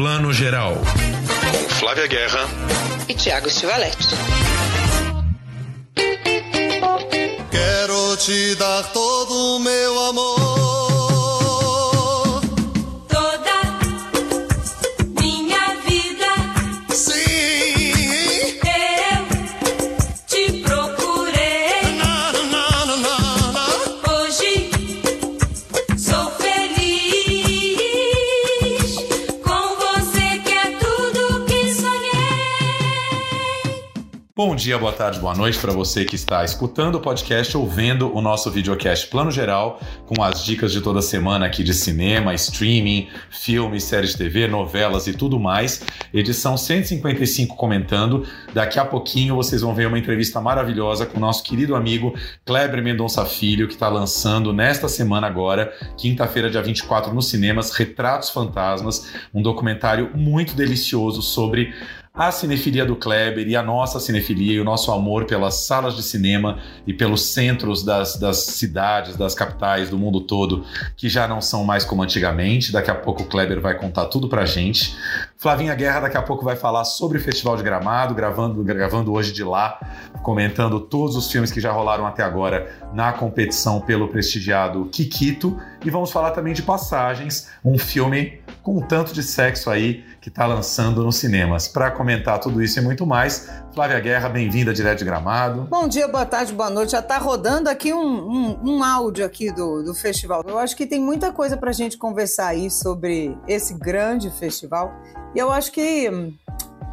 Plano Geral. Com Flávia Guerra e Tiago Stivalete. Quero te dar todo o meu amor. Bom dia, boa tarde, boa noite para você que está escutando o podcast ou vendo o nosso videocast Plano Geral, com as dicas de toda semana aqui de cinema, streaming, filmes, séries de TV, novelas e tudo mais. Edição 155 comentando. Daqui a pouquinho vocês vão ver uma entrevista maravilhosa com o nosso querido amigo Kleber Mendonça Filho, que está lançando nesta semana agora, quinta-feira, dia 24, nos cinemas, Retratos Fantasmas, um documentário muito delicioso sobre a cinefilia do Kleber e a nossa cinefilia e o nosso amor pelas salas de cinema e pelos centros das, das cidades, das capitais do mundo todo, que já não são mais como antigamente. Daqui a pouco o Kleber vai contar tudo pra gente. Flavinha Guerra daqui a pouco vai falar sobre o Festival de Gramado, gravando, gravando hoje de lá, comentando todos os filmes que já rolaram até agora na competição pelo prestigiado Kikito. E vamos falar também de Passagens, um filme com um tanto de sexo aí que está lançando nos cinemas. Para comentar tudo isso e muito mais, Flávia Guerra, bem-vinda direto de Gramado. Bom dia, boa tarde, boa noite. Já está rodando aqui um, um, um, áudio aqui do, do festival. Eu acho que tem muita coisa para a gente conversar aí sobre esse grande festival. E eu acho que hum,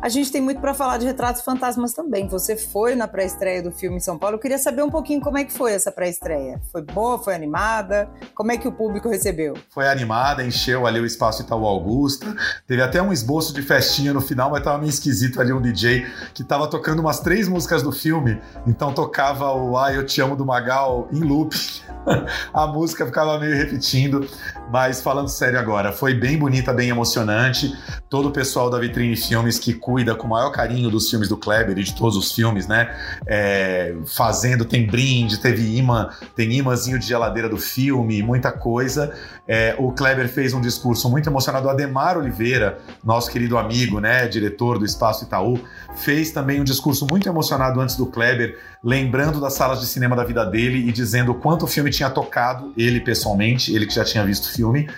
a gente tem muito para falar de Retratos Fantasmas também. Você foi na pré-estreia do filme em São Paulo. Eu queria saber um pouquinho como é que foi essa pré-estreia. Foi boa, foi animada? Como é que o público recebeu? Foi animada, encheu ali o espaço Itaú Augusta. Teve até um esboço de festinha no final, mas tava meio esquisito ali um DJ que tava tocando umas três músicas do filme. Então tocava o Ai, Eu Te Amo do Magal em loop. a música ficava meio repetindo. Mas falando sério agora, foi bem bonita, bem emocionante. Todo o pessoal da Vitrine Filmes que cuida com o maior carinho dos filmes do Kleber e de todos os filmes, né? É, fazendo, tem brinde, teve imã, tem imãzinho de geladeira do filme, muita coisa. É, o Kleber fez um discurso muito emocionado. O Ademar Oliveira, nosso querido amigo, né, diretor do Espaço Itaú, fez também um discurso muito emocionado antes do Kleber, lembrando das salas de cinema da vida dele e dizendo o quanto o filme tinha tocado ele pessoalmente, ele que já tinha visto filme.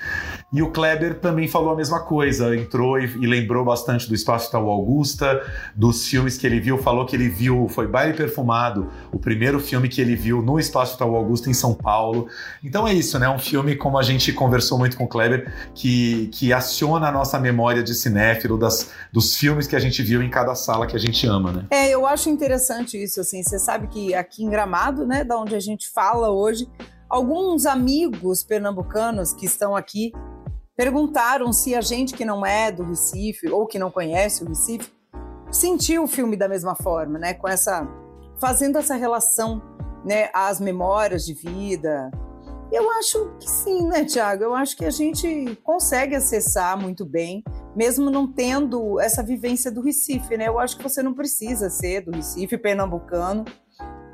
E o Kleber também falou a mesma coisa, entrou e, e, lembrou bastante do Espaço Itaú Augusta, dos filmes que ele viu, falou que ele viu, foi Baile Perfumado, o primeiro filme que ele viu no Espaço Itaú Augusta em São Paulo. Então é isso, né? Um filme, como a gente conversou muito com o Kleber, que, que aciona a nossa memória de cinéfilo das, dos filmes que a gente viu em cada sala que a gente ama, né? É, eu acho interessante isso, assim, você sabe que aqui em Gramado, né, da onde a gente fala hoje, alguns amigos pernambucanos que estão aqui perguntaram se a gente que não é do Recife ou que não conhece o Recife sentiu o filme da mesma forma, né? Com essa fazendo essa relação, né, às memórias de vida. Eu acho que sim, né, Tiago? Eu acho que a gente consegue acessar muito bem, mesmo não tendo essa vivência do Recife, né? Eu acho que você não precisa ser do Recife pernambucano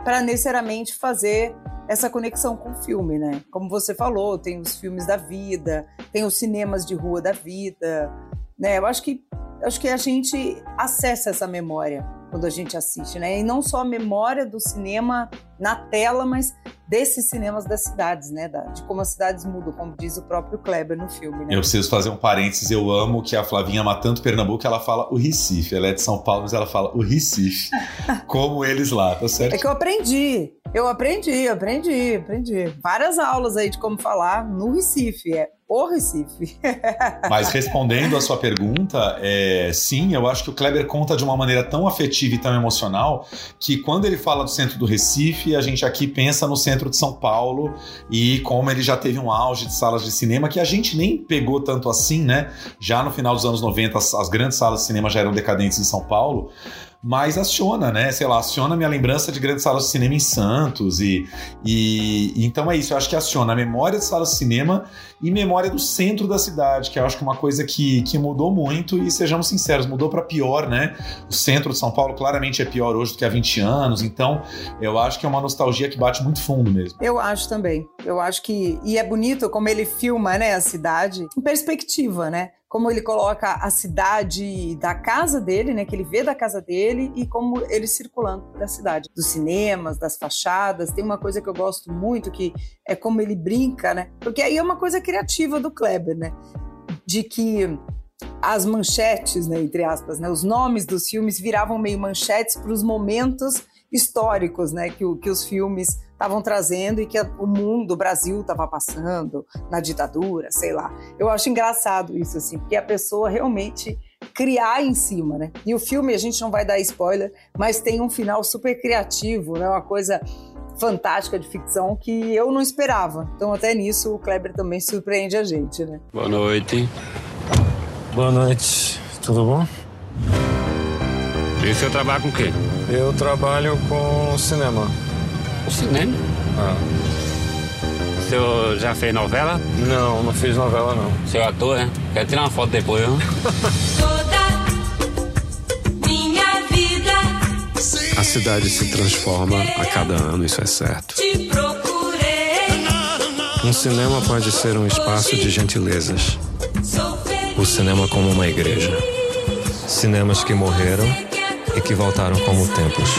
para necessariamente fazer essa conexão com o filme, né? Como você falou, tem os filmes da vida, tem os cinemas de rua da vida, né? Eu acho que acho que a gente acessa essa memória quando a gente assiste, né? E não só a memória do cinema na tela, mas desses cinemas das cidades, né? De como as cidades mudam, como diz o próprio Kleber no filme. Né? Eu preciso fazer um parênteses. Eu amo que a Flavinha ama tanto Pernambuco, ela fala o Recife. Ela é de São Paulo, mas ela fala o Recife. como eles lá, tá certo? É que eu aprendi. Eu aprendi, aprendi, aprendi. Várias aulas aí de como falar no Recife. É o Recife. Mas respondendo a sua pergunta, é, sim, eu acho que o Kleber conta de uma maneira tão afetiva e tão emocional que quando ele fala do centro do Recife, a gente aqui pensa no centro de São Paulo e como ele já teve um auge de salas de cinema que a gente nem pegou tanto assim, né? Já no final dos anos 90, as, as grandes salas de cinema já eram decadentes em São Paulo mas aciona, né? Sei lá, aciona minha lembrança de grandes salas de cinema em Santos e, e, então é isso. Eu acho que aciona a memória de salas de cinema e memória do centro da cidade, que eu acho que é uma coisa que, que mudou muito e sejamos sinceros, mudou para pior, né? O centro de São Paulo claramente é pior hoje do que há 20 anos, então eu acho que é uma nostalgia que bate muito fundo mesmo. Eu acho também. Eu acho que e é bonito como ele filma, né, a cidade em perspectiva, né? Como ele coloca a cidade da casa dele, né, que ele vê da casa dele e como ele circulando da cidade, dos cinemas, das fachadas. Tem uma coisa que eu gosto muito que é como ele brinca, né? Porque aí é uma coisa criativa do Kleber, né? De que as manchetes, né, entre aspas, né, os nomes dos filmes viravam meio manchetes para os momentos históricos, né, que, que os filmes estavam trazendo e que o mundo, o Brasil estava passando na ditadura, sei lá. Eu acho engraçado isso, assim, porque a pessoa realmente criar em cima, né? E o filme, a gente não vai dar spoiler, mas tem um final super criativo, né? Uma coisa fantástica de ficção que eu não esperava. Então, até nisso, o Kleber também surpreende a gente, né? Boa noite. Boa noite. Tudo bom? E o senhor trabalha com o quê? Eu trabalho com cinema. Cinema? Ah. O senhor já fez novela? Não, não fiz novela não. O senhor é ator, né? Quero tirar uma foto depois, viu? Toda minha vida A cidade se transforma a cada ano, isso é certo. Um cinema pode ser um espaço de gentilezas. O cinema como uma igreja. Cinemas que morreram e que voltaram como templos.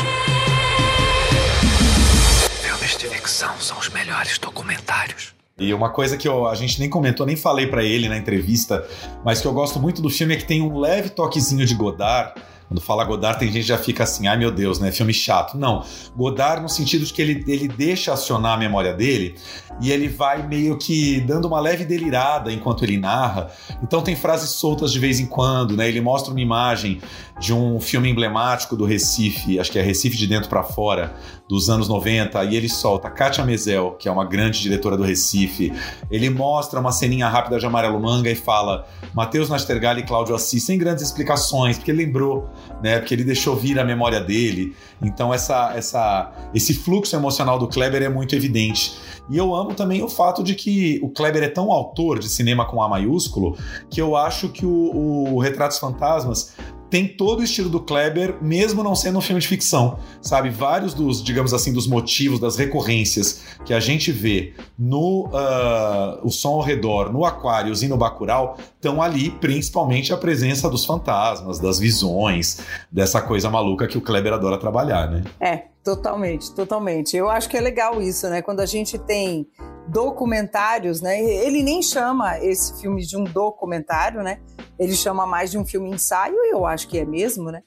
São os melhores documentários. E uma coisa que eu- a gente nem comentou, nem falei pra ele na entrevista, mas que eu gosto muito do filme é que tem um leve toquezinho de Godard. Quando fala Godard, tem gente que já fica assim, ai meu Deus, né? Filme chato. Não. Godard no sentido de que ele, ele deixa acionar a memória dele e ele vai meio que dando uma leve delirada enquanto ele narra. Então tem frases soltas de vez em quando, né? Ele mostra uma imagem de um filme emblemático do Recife, acho que é Recife de Dentro para Fora, dos anos 90, e ele solta Kátia Mezel, que é uma grande diretora do Recife. Ele mostra uma ceninha rápida de Amarelo Manga e fala Matheus Nastergalli e Cláudio Assis, sem grandes explicações, porque ele lembrou, né? Porque ele deixou vir a memória dele. Então essa, essa, esse fluxo emocional do Kleber é muito evidente. E eu amo também o fato de que o Kleber é tão autor de cinema com A maiúsculo que eu acho que o, o Retratos Fantasmas tem todo o estilo do Kleber, mesmo não sendo um filme de ficção, sabe? Vários dos, digamos assim, dos motivos, das recorrências que a gente vê no ah, O Som ao Redor, no Aquários e no Bacurau, estão ali, principalmente a presença dos fantasmas, das visões, dessa coisa maluca que o Kleber adora trabalhar, né? É, totalmente, totalmente. Eu acho que é legal isso, né? Quando a gente tem documentários, né? Ele nem chama esse filme de um documentário, né? Ele chama mais de um filme ensaio, eu acho que é mesmo, né?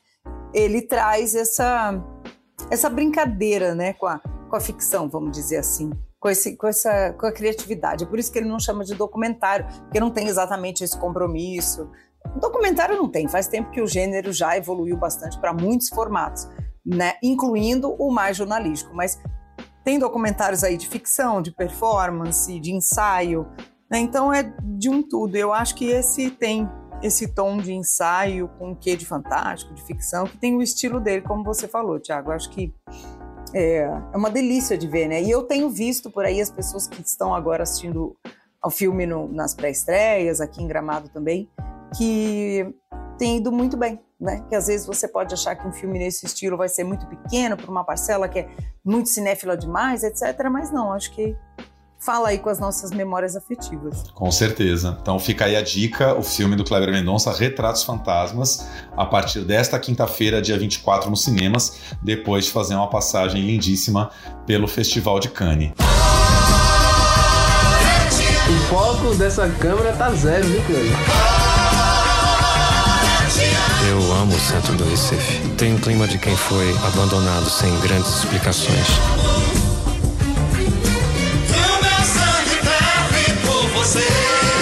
Ele traz essa essa brincadeira, né, com a, com a ficção, vamos dizer assim. Com, esse, com, essa, com a criatividade. É por isso que ele não chama de documentário, porque não tem exatamente esse compromisso. Documentário não tem, faz tempo que o gênero já evoluiu bastante para muitos formatos, né? incluindo o mais jornalístico. Mas tem documentários aí de ficção, de performance, de ensaio, né? então é de um tudo. Eu acho que esse tem esse tom de ensaio com um quê de fantástico, de ficção, que tem o estilo dele, como você falou, Tiago. Acho que é, é uma delícia de ver, né? E eu tenho visto por aí as pessoas que estão agora assistindo ao filme no- nas pré-estreias, aqui em Gramado também, que tem ido muito bem, né? Que às vezes você pode achar que um filme nesse estilo vai ser muito pequeno para uma parcela que é muito cinéfila demais, etc. Mas não, acho que fala aí com as nossas memórias afetivas. Com certeza. Então fica aí a dica, o filme do Kleber Mendonça, Retratos Fantasmas, a partir desta quinta-feira, dia 24, nos cinemas, depois de fazer uma passagem lindíssima pelo Festival de Cannes. O foco dessa câmera tá zero, viu, Cleber? Eu amo o centro do Recife. Tem um clima de quem foi abandonado sem grandes explicações. Você.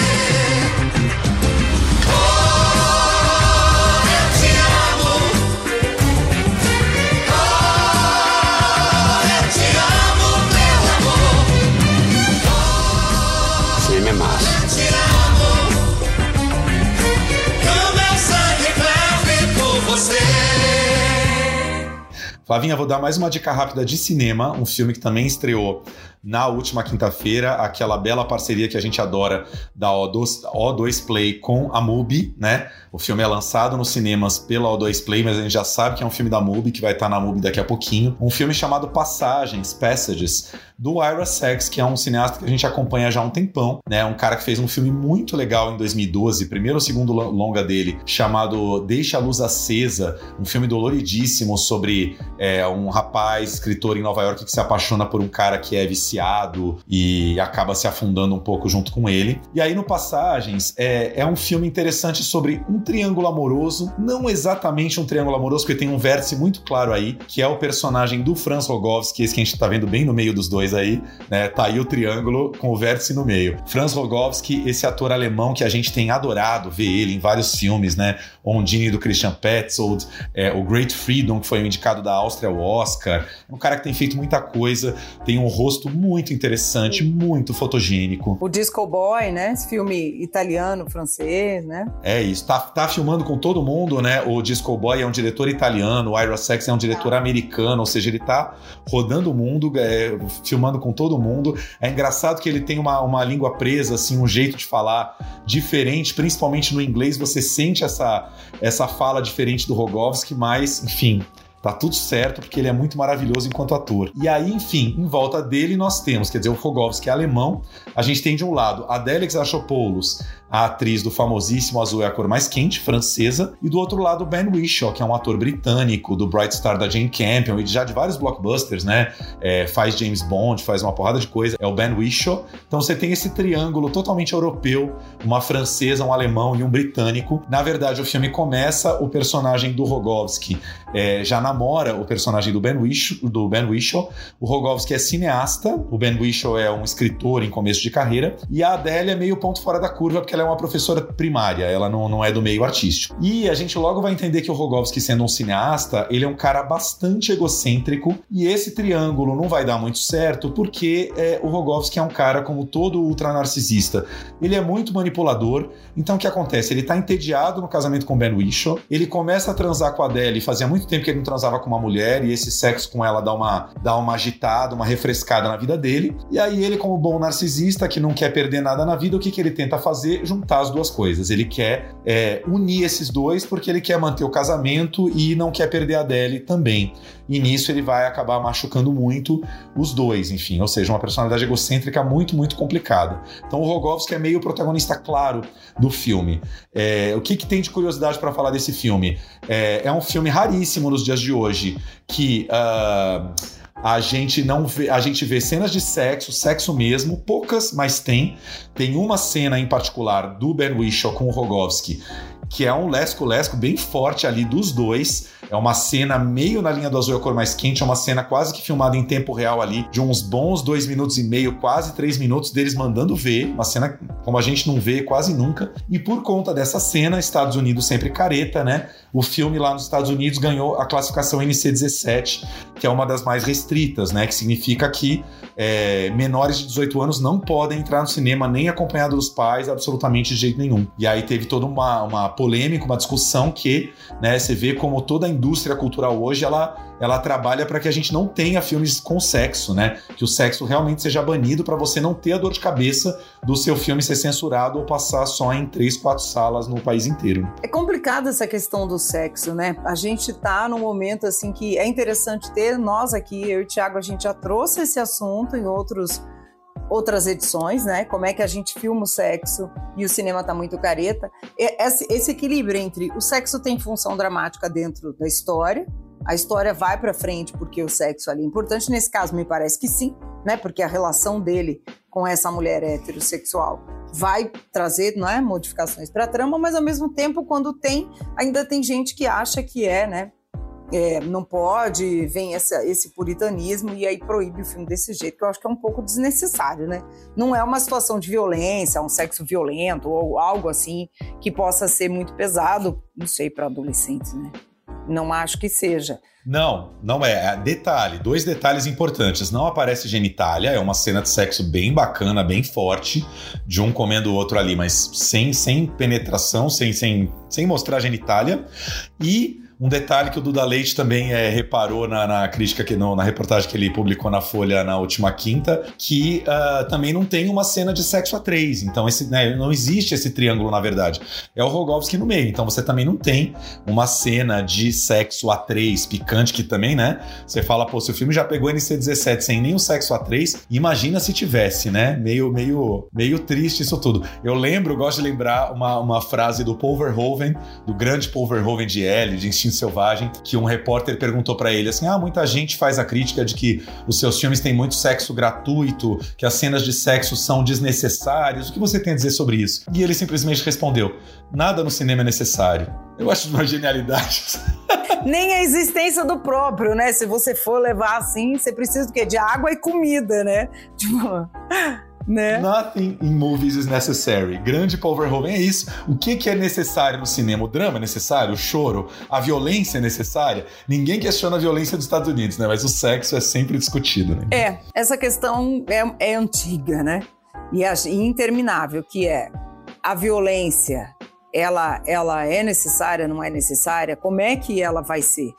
Flavinha, vou dar mais uma dica rápida de cinema, um filme que também estreou na última quinta-feira, aquela bela parceria que a gente adora da O2, O2 Play com a MUBI, né? O filme é lançado nos cinemas pela O2 Play, mas a gente já sabe que é um filme da MUBI, que vai estar na MUBI daqui a pouquinho. Um filme chamado Passagens, Passages, do Ira Sachs, que é um cineasta que a gente acompanha já há um tempão, né? Um cara que fez um filme muito legal em 2012, primeiro ou segundo longa dele, chamado Deixa a Luz Acesa, um filme doloridíssimo sobre é, um rapaz, escritor em Nova York, que se apaixona por um cara que é viciado e acaba se afundando um pouco junto com ele. E aí, no Passagens, é, é um filme interessante sobre um triângulo amoroso, não exatamente um triângulo amoroso, porque tem um vértice muito claro aí, que é o personagem do Franz Rogowski, esse que a gente tá vendo bem no meio dos dois aí, né? Tá aí o triângulo com o vértice no meio. Franz Rogowski, esse ator alemão que a gente tem adorado ver ele em vários filmes, né? Ondine do Christian Petzold, é, o Great Freedom, que foi o indicado da Áustria ao Oscar. É um cara que tem feito muita coisa, tem um rosto muito interessante, muito fotogênico. O Disco Boy, né? Esse filme italiano, francês, né? É isso, tá, tá filmando com todo mundo, né? O Disco Boy é um diretor italiano, o Ira Sachs é um diretor americano, ou seja, ele tá rodando o mundo, é, filmando com todo mundo. É engraçado que ele tem uma, uma língua presa, assim, um jeito de falar diferente, principalmente no inglês, você sente essa, essa fala diferente do Rogowski, mas, enfim, Tá tudo certo, porque ele é muito maravilhoso enquanto ator. E aí, enfim, em volta dele nós temos, quer dizer, o Rogowski é alemão. A gente tem de um lado a Delix Achopoulos, a atriz do famosíssimo Azul é a Cor Mais Quente, francesa, e do outro lado Ben Whishaw, que é um ator britânico, do Bright Star da Jane Campion, e já de vários blockbusters, né? É, faz James Bond, faz uma porrada de coisa, é o Ben Whishaw. Então você tem esse triângulo totalmente europeu, uma francesa, um alemão e um britânico. Na verdade, o filme começa, o personagem do Rogowski é, já namora o personagem do Ben Whishaw, do ben Whishaw. O Rogowski é cineasta, o Ben Whishaw é um escritor em começo de carreira, e a Adélia é meio ponto fora da curva, porque ela é uma professora primária, ela não, não é do meio artístico. E a gente logo vai entender que o Rogowski, sendo um cineasta, ele é um cara bastante egocêntrico e esse triângulo não vai dar muito certo porque é, o Rogowski é um cara como todo ultra narcisista. Ele é muito manipulador, então o que acontece? Ele tá entediado no casamento com Ben Whishaw, ele começa a transar com a Adele, fazia muito tempo que ele não transava com uma mulher e esse sexo com ela dá uma, dá uma agitada, uma refrescada na vida dele. E aí ele, como bom narcisista que não quer perder nada na vida, o que, que ele tenta fazer? Juntar as duas coisas. Ele quer é, unir esses dois porque ele quer manter o casamento e não quer perder a Adele também. E nisso ele vai acabar machucando muito os dois, enfim. Ou seja, uma personalidade egocêntrica muito, muito complicada. Então o Rogowski é meio protagonista claro do filme. É, o que, que tem de curiosidade para falar desse filme? É, é, um filme raríssimo nos dias de hoje que. Uh, a gente não vê, a gente vê cenas de sexo, sexo mesmo, poucas, mas tem. Tem uma cena em particular do Ben Whishaw com o Rogowski, que é um lesco-lesco bem forte ali dos dois. É uma cena meio na linha do azul e a cor mais quente, é uma cena quase que filmada em tempo real ali, de uns bons dois minutos e meio, quase três minutos deles mandando ver, uma cena como a gente não vê quase nunca. E por conta dessa cena, Estados Unidos sempre careta, né? O filme lá nos Estados Unidos ganhou a classificação NC17, que é uma das mais restritas, né? Que significa que é, menores de 18 anos não podem entrar no cinema nem acompanhados dos pais, absolutamente de jeito nenhum. E aí teve toda uma, uma polêmica, uma discussão que, né, você vê como toda a indústria cultural hoje, ela, ela trabalha para que a gente não tenha filmes com sexo, né? Que o sexo realmente seja banido para você não ter a dor de cabeça do seu filme ser censurado ou passar só em três, quatro salas no país inteiro. É complicado essa questão do sexo, né? A gente tá num momento assim que é interessante ter nós aqui, eu e o Thiago, a gente já trouxe esse assunto em outros outras edições, né? Como é que a gente filma o sexo e o cinema tá muito careta. Esse, esse equilíbrio entre o sexo tem função dramática dentro da história, a história vai para frente porque o sexo ali é importante. Nesse caso, me parece que sim, né? Porque a relação dele com essa mulher heterossexual vai trazer, não é, modificações para a trama, mas ao mesmo tempo, quando tem, ainda tem gente que acha que é, né? É, não pode, vem essa, esse puritanismo e aí proíbe o filme desse jeito, que eu acho que é um pouco desnecessário, né? Não é uma situação de violência, um sexo violento ou algo assim que possa ser muito pesado, não sei, para adolescentes, né? Não acho que seja. Não, não é. é. Detalhe, dois detalhes importantes. Não aparece genitália, é uma cena de sexo bem bacana, bem forte, de um comendo o outro ali, mas sem, sem penetração, sem, sem, sem mostrar genitália. E Um detalhe que o Duda Leite também é, reparou na, na crítica, que no- na reportagem que ele publicou na Folha na última quinta, que ah, também não tem uma cena de sexo a três. Então, esse, né, não existe esse triângulo, na verdade. É o Rogovski no meio. Então, você também não tem uma cena de sexo a três picante, que também, né? Você fala, pô, se o filme já pegou NC-17 sem o sexo a três, imagina se tivesse, né? Meio, meio, meio triste isso tudo. Eu lembro, gosto de lembrar uma, uma frase do Paul Verhoeven, do grande Paul Verhoeven de L, de Instinto Selvagem, que um repórter perguntou pra ele assim: ah, muita gente faz a crítica de que os seus filmes têm muito sexo gratuito, que as cenas de sexo são desnecessárias. O que você tem a dizer sobre isso? E ele simplesmente respondeu: nada no cinema é necessário. Eu acho uma genialidade. Nem a existência do próprio, né? Se você for levar assim, você precisa do quê? De água e comida, né? Tipo, né? Nothing in movies is necessary. Grande Paul Verhoeven é isso. O que, que é necessário no cinema? O drama é necessário? O choro? A violência é necessária? Ninguém questiona a violência dos Estados Unidos, né? Mas o sexo é sempre discutido, né? É, essa questão é, é antiga, né? E, e interminável, que é a violência, ela, ela é necessária, não é necessária? Como é que ela vai ser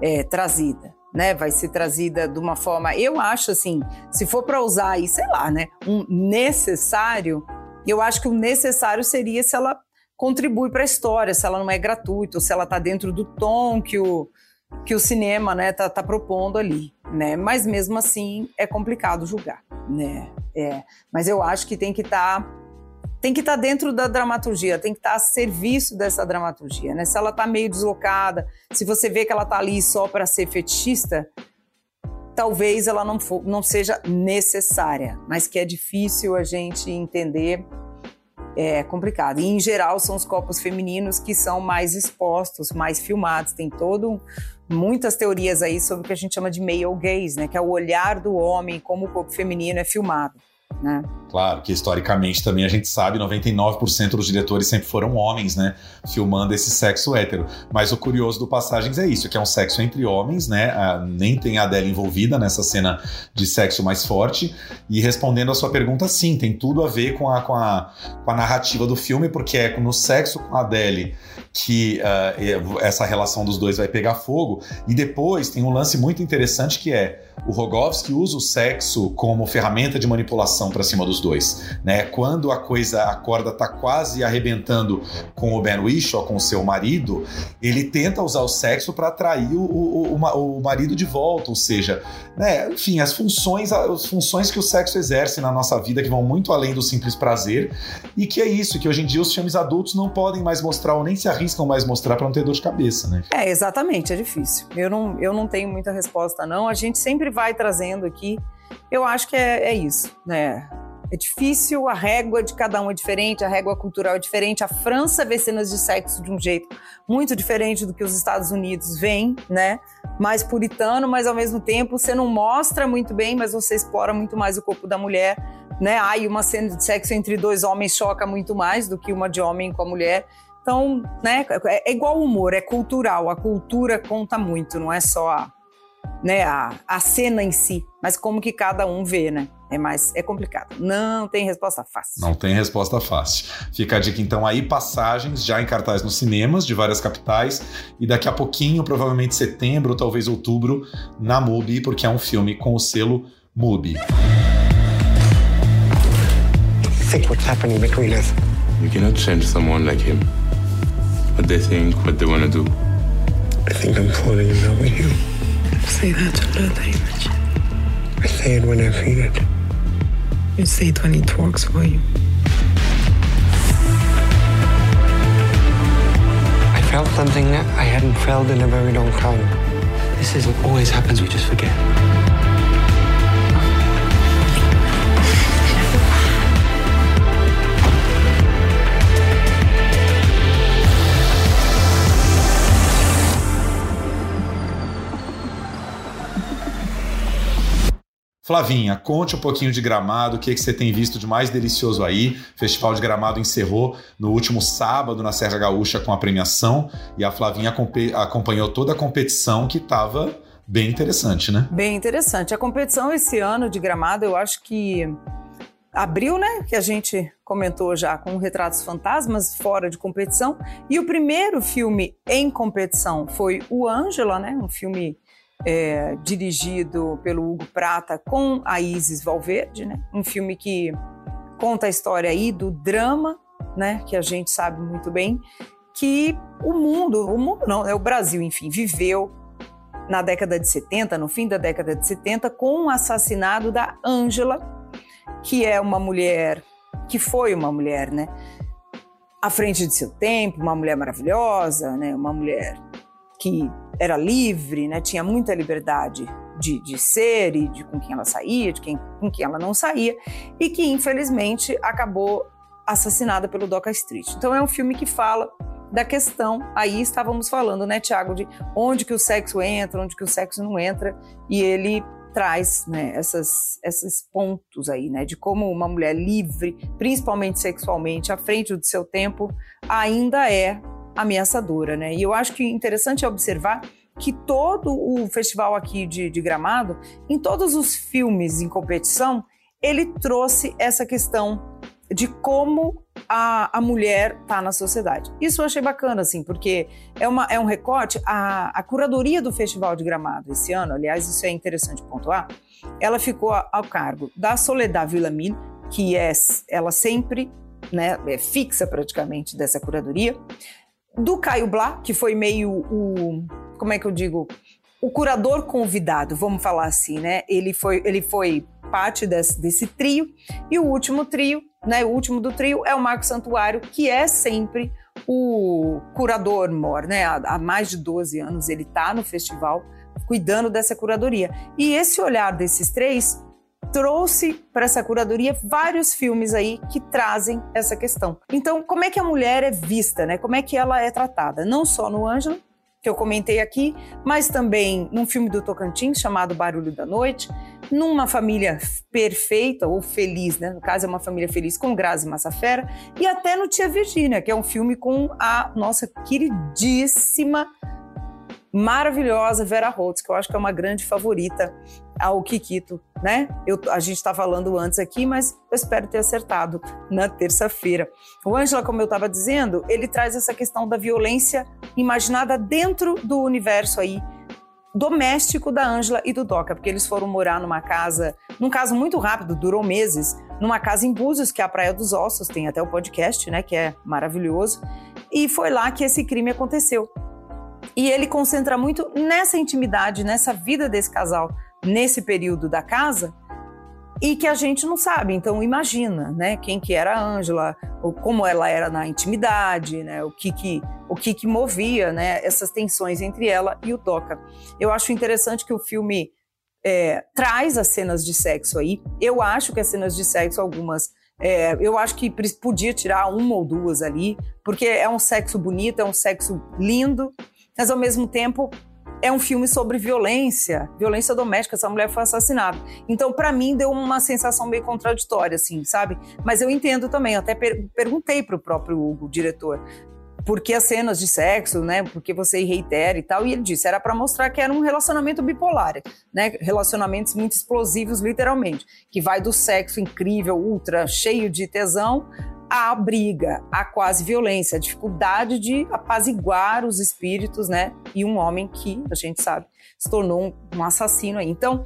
é, trazida? Né? Vai ser trazida de uma forma. Eu acho assim, se for para usar aí, sei lá, né? Um necessário, eu acho que o necessário seria se ela contribui para a história, se ela não é gratuita, ou se ela está dentro do tom que o, que o cinema né, tá, tá propondo ali, né? Mas mesmo assim é complicado julgar, né? É, mas eu acho que tem que estar tem que estar dentro da dramaturgia, tem que estar a serviço dessa dramaturgia, né? Se ela está meio deslocada, se você vê que ela está ali só para ser fetichista, talvez ela não, for, não seja necessária, mas que é difícil a gente entender é complicado. E, em geral, são os corpos femininos que são mais expostos, mais filmados. Tem todo muitas teorias aí sobre o que a gente chama de male gaze, né? Que é o olhar do homem como o corpo feminino é filmado, né? Claro que historicamente também a gente sabe, 99% dos diretores sempre foram homens, né? Filmando esse sexo hétero. Mas o curioso do Passagens é isso, que é um sexo entre homens, né? Ah, nem tem a Adele envolvida nessa cena de sexo mais forte. E respondendo a sua pergunta, sim, tem tudo a ver com a, com a, com a narrativa do filme, porque é no sexo com a Adele que é- essa relação dos dois vai pegar fogo. E depois tem um lance muito interessante que é o Rogovski usa o sexo como ferramenta de manipulação para cima dos dois, né? Quando a coisa, a corda tá quase arrebentando com o Ben Whishaw, com o seu marido, ele tenta usar o sexo para atrair o, o, o o marido de volta, ou seja, né? Enfim, as funções, as funções que o sexo exerce na nossa vida que vão muito além do simples prazer e que é isso, que hoje em dia os filmes adultos não podem mais mostrar ou nem se arriscam mais mostrar para não ter dor de cabeça, né? É, exatamente, é difícil. Eu não, eu não tenho muita resposta, não. A gente sempre vai trazendo aqui. Eu acho que é, é isso, né? É difícil, a régua de cada um é diferente, a régua cultural é diferente. A França vê cenas de sexo de um jeito muito diferente do que os Estados Unidos veem, né? Mais puritano, mas ao mesmo tempo você não mostra muito bem, mas você explora muito mais o corpo da mulher, né? Ai, uma cena de sexo entre dois homens choca muito mais do que uma de homem com a mulher. Então, né, é é igual o humor, é cultural. A cultura conta muito, não é só a, né, a, a cena em si, mas como que cada um vê, né? É mais é complicado. Não tem resposta fácil. Não tem resposta fácil. Fica a dica então aí, passagens já em cartaz nos cinemas de várias capitais e daqui a pouquinho, provavelmente setembro ou talvez outubro, na MUBI, porque é um filme com o selo MUBI. Think what's happening between us. You cannot change someone like him. What they think, what they want to do. I think I'm falling in love with you. Say that to another image. I say it when I feel it. You say it when it works for you. I felt something that I hadn't felt in a very long time. This is what always happens, we just forget. Flavinha, conte um pouquinho de Gramado, o que, que você tem visto de mais delicioso aí. O Festival de Gramado encerrou no último sábado na Serra Gaúcha com a premiação e a Flavinha acompanhou toda a competição que estava bem interessante, né? Bem interessante. A competição esse ano de gramado, eu acho que Abril, né? Que a gente comentou já com Retratos Fantasmas, fora de competição. E o primeiro filme em competição foi o Ângela, né? Um filme é, dirigido pelo Hugo Prata com a Isis Valverde, né? Um filme que conta a história aí do drama, né? Que a gente sabe muito bem que o mundo, o mundo não, é o Brasil, enfim, viveu na década de 70, no fim da década de 70, com o assassinato da Ângela, que é uma mulher, que foi uma mulher, né? À frente de seu tempo, uma mulher maravilhosa, né? Uma mulher que era livre, né? Tinha muita liberdade de, de ser e de com quem ela saía, de quem, com quem ela não saía, e que infelizmente acabou assassinada pelo Doca Street. Então é um filme que fala da questão, aí estávamos falando, né, Tiago, de onde que o sexo entra, onde que o sexo não entra, e ele traz né, essas, esses pontos aí, né, de como uma mulher livre, principalmente sexualmente, à frente do seu tempo, ainda é ameaçadora, né? E eu acho que interessante é observar que todo o festival aqui de, de Gramado, em todos os filmes em competição, ele trouxe essa questão de como a, a mulher está na sociedade. Isso eu achei bacana, assim, porque é, uma, é um recorte. A, a curadoria do Festival de Gramado esse ano, aliás, isso é interessante pontuar, ela ficou ao cargo da Soledad Villamil, que é ela sempre né, é fixa praticamente dessa curadoria, do Caio Blá, que foi meio o. Como é que eu digo? O curador convidado, vamos falar assim, né? Ele foi, ele foi parte desse, desse trio. E o último trio né, o último do trio é o Marco Santuário, que é sempre o curador mor, né? Há, há mais de 12 anos ele está no festival cuidando dessa curadoria. E esse olhar desses três trouxe para essa curadoria vários filmes aí que trazem essa questão. Então, como é que a mulher é vista, né? Como é que ela é tratada? Não só no Ângelo, que eu comentei aqui, mas também num filme do Tocantins chamado Barulho da Noite, numa família perfeita ou feliz, né? No caso é uma família feliz com Grazi Massafera e até no Tia Virgínia, que é um filme com a nossa queridíssima maravilhosa Vera Holtz, que eu acho que é uma grande favorita ao Kikito, né? Eu, a gente está falando antes aqui, mas eu espero ter acertado na terça-feira. O Ângela, como eu estava dizendo, ele traz essa questão da violência imaginada dentro do universo aí doméstico da Ângela e do Doca, porque eles foram morar numa casa, num caso muito rápido, durou meses, numa casa em Búzios, que é a Praia dos Ossos, tem até o podcast, né, que é maravilhoso, e foi lá que esse crime aconteceu. E ele concentra muito nessa intimidade, nessa vida desse casal, nesse período da casa, e que a gente não sabe. Então imagina, né, quem que era a Ângela, como ela era na intimidade, né, o que que o que que movia, né, essas tensões entre ela e o Toca. Eu acho interessante que o filme é, traz as cenas de sexo aí. Eu acho que as cenas de sexo algumas é, eu acho que podia tirar uma ou duas ali, porque é um sexo bonito, é um sexo lindo, mas ao mesmo tempo é um filme sobre violência, violência doméstica. Essa mulher foi assassinada. Então, para mim, deu uma sensação meio contraditória, assim, sabe? Mas eu entendo também. Eu até per perguntei para o próprio Hugo, diretor, por que as cenas de sexo, né? Porque você reitera e tal. E ele disse, era para mostrar que era um relacionamento bipolar, né? Relacionamentos muito explosivos, literalmente, que vai do sexo incrível, ultra cheio de tesão, a briga, a quase violência, a dificuldade de apaziguar os espíritos, né? E um homem que, a gente sabe, se tornou um, um assassino aí. Então,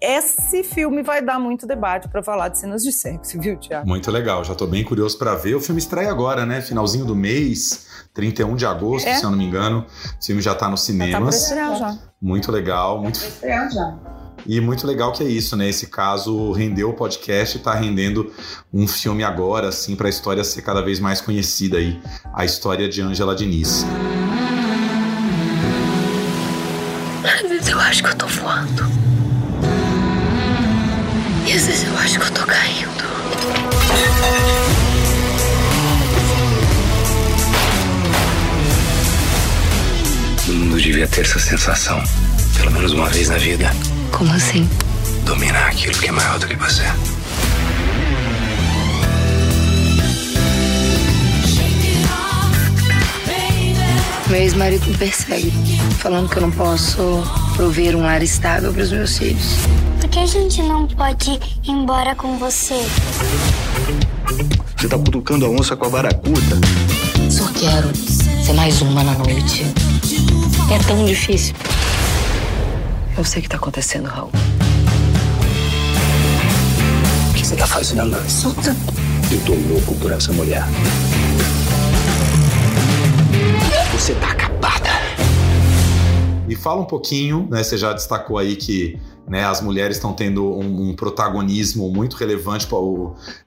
esse filme vai dar muito debate para falar de cenas de sexo, viu, Tiago? Muito legal, já tô bem curioso para ver. O filme estreia agora, né? Finalzinho do mês, 31 de agosto, É. se eu não me engano. O filme já tá nos Tá para cinemas. estrear já. Muito legal, muito estrear já. E muito legal que é isso, né? Esse caso rendeu o podcast e tá rendendo um filme agora, assim, para a história ser cada vez mais conhecida aí. A história de Ângela Diniz. Às vezes eu acho que eu tô voando. E às vezes eu acho que eu tô caindo. Todo mundo devia ter essa sensação. Pelo menos uma vez na vida. Como assim? Dominar aquilo que é maior do que você. Meu ex-marido me persegue, falando que eu não posso prover um lar estável para os meus filhos. por que a gente não pode ir embora com você? Você tá cutucando a onça com a baracuta? Só quero ser mais uma na noite. É tão difícil. Eu sei o que tá acontecendo, Raul. O que você tá fazendo? Solta. Eu tô louco por essa mulher. Você tá acabada. E fala um pouquinho, né? Você já destacou aí que né, as mulheres estão tendo um, um, protagonismo muito relevante para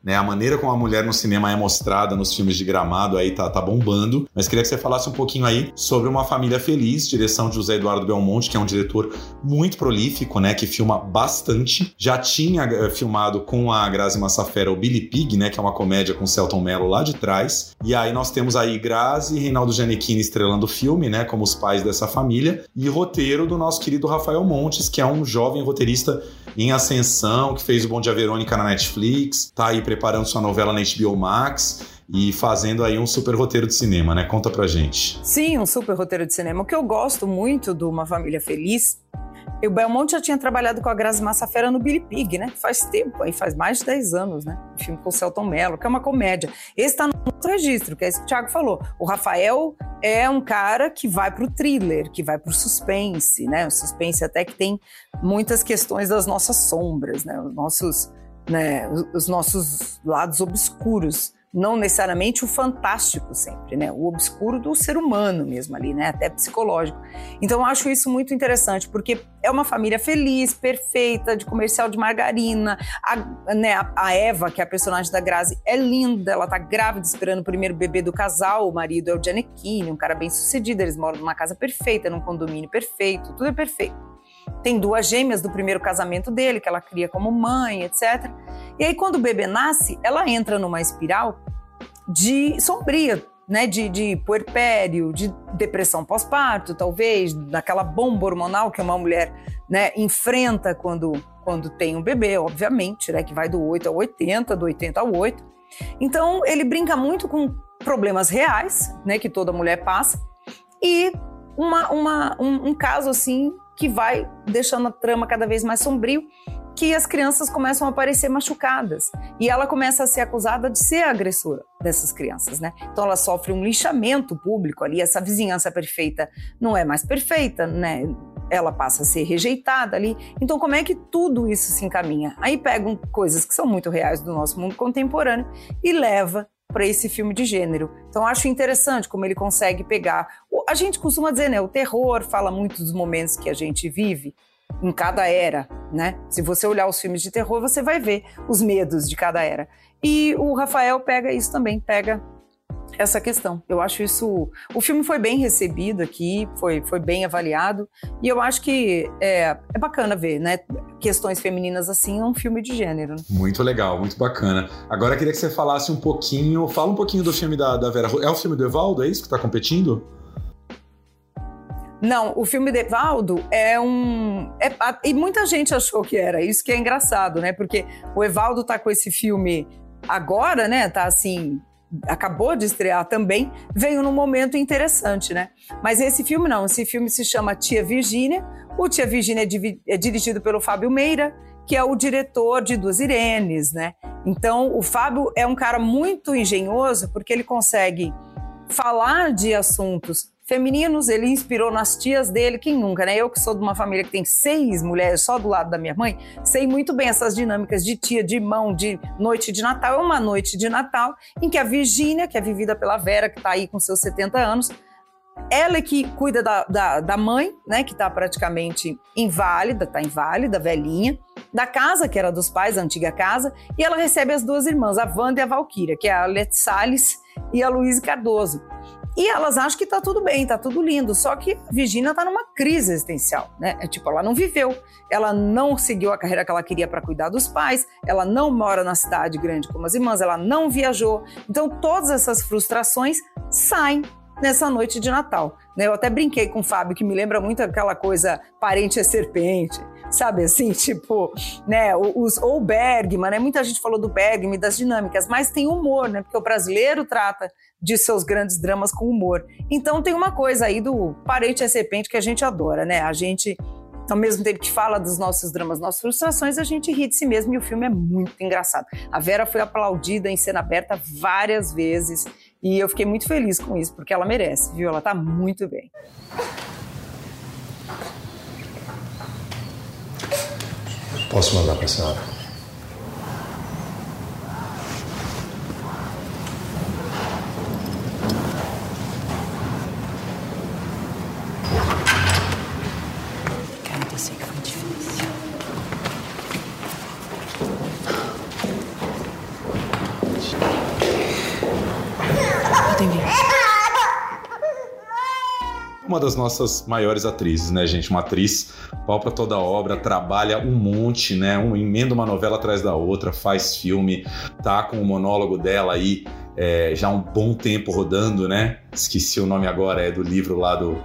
né, a maneira como a mulher no cinema é mostrada nos filmes de gramado aí tá, tá bombando. Mas queria que você falasse um pouquinho aí sobre uma família feliz, direção de José Eduardo Belmonte, que é um diretor muito prolífico, né, que filma bastante. Já tinha uh, filmado com a Grazi Massafera o Billy Pig, né, que é uma comédia com Celton Mello lá de trás. E aí nós temos aí Grazi e Reinaldo Giannichini estrelando o filme, né, como os pais dessa família, e roteiro do nosso querido Rafael Montes, que é um jovem roteirista em ascensão, que fez o Bom Dia Verônica na Netflix, tá aí preparando sua novela na HBO Max e fazendo aí um super roteiro de cinema, né? Conta pra gente. Sim, um super roteiro de cinema. O que eu gosto muito do Uma Família Feliz e o Belmonte já tinha trabalhado com a Grazi Massafera no Billy Pig, né? Faz tempo, aí faz mais de 10 anos, né? O filme com o Celton Mello, que é uma comédia. Esse tá no outro registro, que é isso que o Thiago falou. O Rafael é um cara que vai pro thriller, que vai pro suspense, né? O suspense até que tem muitas questões das nossas sombras, né? Os nossos, né? Os nossos lados obscuros não necessariamente o fantástico sempre, né? O obscuro do ser humano mesmo ali, né? Até psicológico. Então eu acho isso muito interessante, porque é uma família feliz, perfeita, de comercial de margarina. A, né, a Eva, que é a personagem da Grazi, é linda, ela tá grávida, esperando o primeiro bebê do casal. O marido é o Giannichini, um cara bem sucedido, eles moram numa casa perfeita, num condomínio perfeito, tudo é perfeito. Tem duas gêmeas do primeiro casamento dele, que ela cria como mãe, etc. E aí, quando o bebê nasce, ela entra numa espiral de sombria, né? De, de puerpério, de depressão pós-parto, talvez, daquela bomba hormonal que uma mulher né, enfrenta quando, quando tem um bebê, obviamente, né? Que vai do 8 ao 80, do 80 ao 8. Então, ele brinca muito com problemas reais, né? Que toda mulher passa. E uma, uma, um, um caso assim que vai deixando a trama cada vez mais sombrio, que as crianças começam a aparecer machucadas e ela começa a ser acusada de ser a agressora dessas crianças, né? Então ela sofre um lixamento público ali, essa vizinhança perfeita não é mais perfeita, né? Ela passa a ser rejeitada ali. Então como é que tudo isso se encaminha? Aí pegam coisas que são muito reais do nosso mundo contemporâneo e leva para esse filme de gênero. Então acho interessante como ele consegue pegar. A gente costuma dizer, né? O terror fala muito dos momentos que a gente vive em cada era, né? Se você olhar os filmes de terror, você vai ver os medos de cada era. E o Rafael pega isso também, pega essa questão. Eu acho isso. O filme foi bem recebido aqui, foi, foi bem avaliado, e eu acho que é, é bacana ver, né? Questões femininas assim um filme de gênero. Muito legal, muito bacana. Agora eu queria que você falasse um pouquinho. Fala um pouquinho do filme da, da Vera. É o filme do Evaldo, é isso que está competindo? Não, o filme Evaldo é um. É, e muita gente achou que era, isso que é engraçado, né? Porque o Evaldo tá com esse filme agora, né? Tá assim, acabou de estrear também, veio num momento interessante, né? Mas esse filme não, esse filme se chama Tia Virgínia. O Tia Virgínia é, é dirigido pelo Fábio Meira, que é o diretor de Duas Irenes, né? Então, o Fábio é um cara muito engenhoso porque ele consegue falar de assuntos femininos, ele inspirou nas tias dele, quem nunca, né? Eu que sou de uma família que tem seis mulheres só do lado da minha mãe, sei muito bem essas dinâmicas de tia, de irmão, de noite de Natal. É uma noite de Natal em que a Virgínia, que é vivida pela Vera, que está aí com seus 70 anos, ela é que cuida da, da, da mãe, né, que está praticamente inválida, está inválida, velhinha, da casa, que era dos pais, a antiga casa, e ela recebe as duas irmãs, a Wanda e a Valquíria, que é a Lete Salles e a Luísa Cardoso. E elas acham que tá tudo bem, tá tudo lindo. Só que Virginia tá numa crise existencial, né? É tipo, ela não viveu, ela não seguiu a carreira que ela queria para cuidar dos pais, ela não mora na cidade grande como as irmãs, ela não viajou. Então, todas essas frustrações saem nessa noite de Natal. Né? Eu até brinquei com o Fábio, que me lembra muito aquela coisa parente é serpente, sabe assim, tipo, né, os, ou o Bergman, né? Muita gente falou do Bergman, das dinâmicas, mas tem humor, né? Porque o brasileiro trata de seus grandes dramas com humor. Então tem uma coisa aí do Parente é Serpente que a gente adora, né? A gente ao mesmo tempo que fala dos nossos dramas, nossas frustrações, a gente ri de si mesmo e o filme é muito engraçado. A Vera foi aplaudida em cena aberta várias vezes e eu fiquei muito feliz com isso, porque ela merece, viu? Ela tá muito bem. Posso mandar para a senhora? Uma das nossas maiores atrizes, né, gente? Uma atriz, pau pra toda obra, trabalha um monte, né? Um, emenda uma novela atrás da outra, faz filme, tá com o monólogo dela aí é, já há um bom tempo rodando, né? Esqueci o nome agora, é do livro lá do,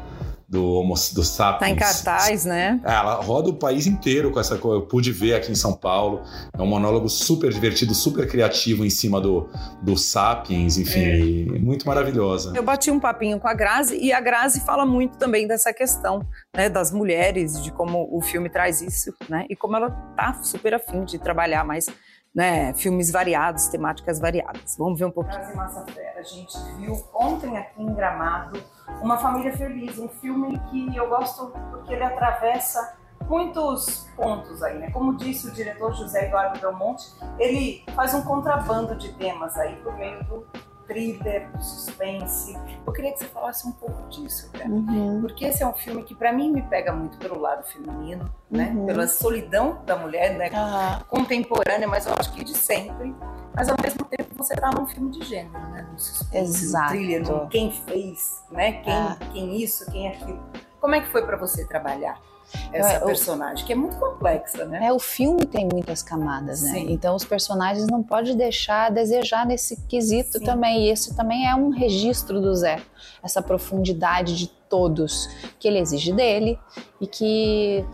do, Homo, do Sapiens. Tá em cartaz, né? É, ela roda o país inteiro com essa coisa. Eu pude ver aqui em São Paulo. É um monólogo super divertido, super criativo em cima do, do Sapiens, enfim, muito maravilhosa. Eu bati um papinho com a Grazi e a Grazi fala muito também dessa questão, né, das mulheres, de como o filme traz isso, né? E como ela tá super afim de trabalhar mais, né, filmes variados, temáticas variadas. Vamos ver um pouquinho. Grazi Massafera, a gente viu ontem aqui em Gramado Uma Família Feliz, um filme que eu gosto porque ele atravessa muitos pontos aí, né? Como disse o diretor José Eduardo Belmonte, ele faz um contrabando de temas aí por meio do thriller, do suspense. Eu queria que você falasse um pouco disso, né? Uhum. porque esse é um filme que para mim me pega muito pelo lado feminino, né? Uhum. Pela solidão da mulher, né? Contemporânea, mas eu acho que de sempre. Mas ao mesmo tempo você tá num filme de gênero, né? No suspense, Exato. no thriller, no quem fez, né? Quem, É. quem isso, quem aquilo. Como é que foi para você trabalhar essa É, personagem, que é muito complexa, né? É, o filme tem muitas camadas, né? Sim. Então os personagens não podem deixar a desejar nesse quesito também. E esse também é um registro do Zé. Essa profundidade de todos que ele exige dele e que.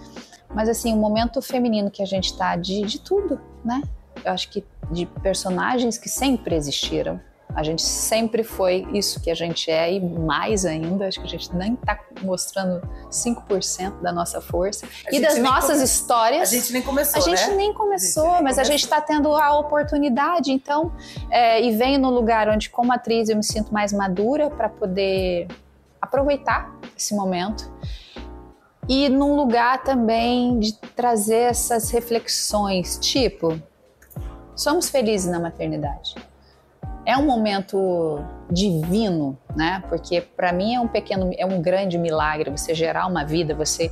Mas assim, o momento feminino que a gente tá de, de tudo, né? Eu acho que de personagens que sempre existiram. A gente sempre foi isso que a gente é e mais ainda. Acho que a gente nem tá mostrando 5% da nossa força. A e das nossas come- histórias. A gente nem começou, A gente né? nem começou, A gente nem mas a gente está tendo a oportunidade, então, é, e venho no lugar onde, como atriz, eu me sinto mais madura para poder aproveitar esse momento. E num lugar também de trazer essas reflexões, tipo, somos felizes na maternidade. É um momento divino, né? Porque para mim é um pequeno, é um grande milagre você gerar uma vida, você,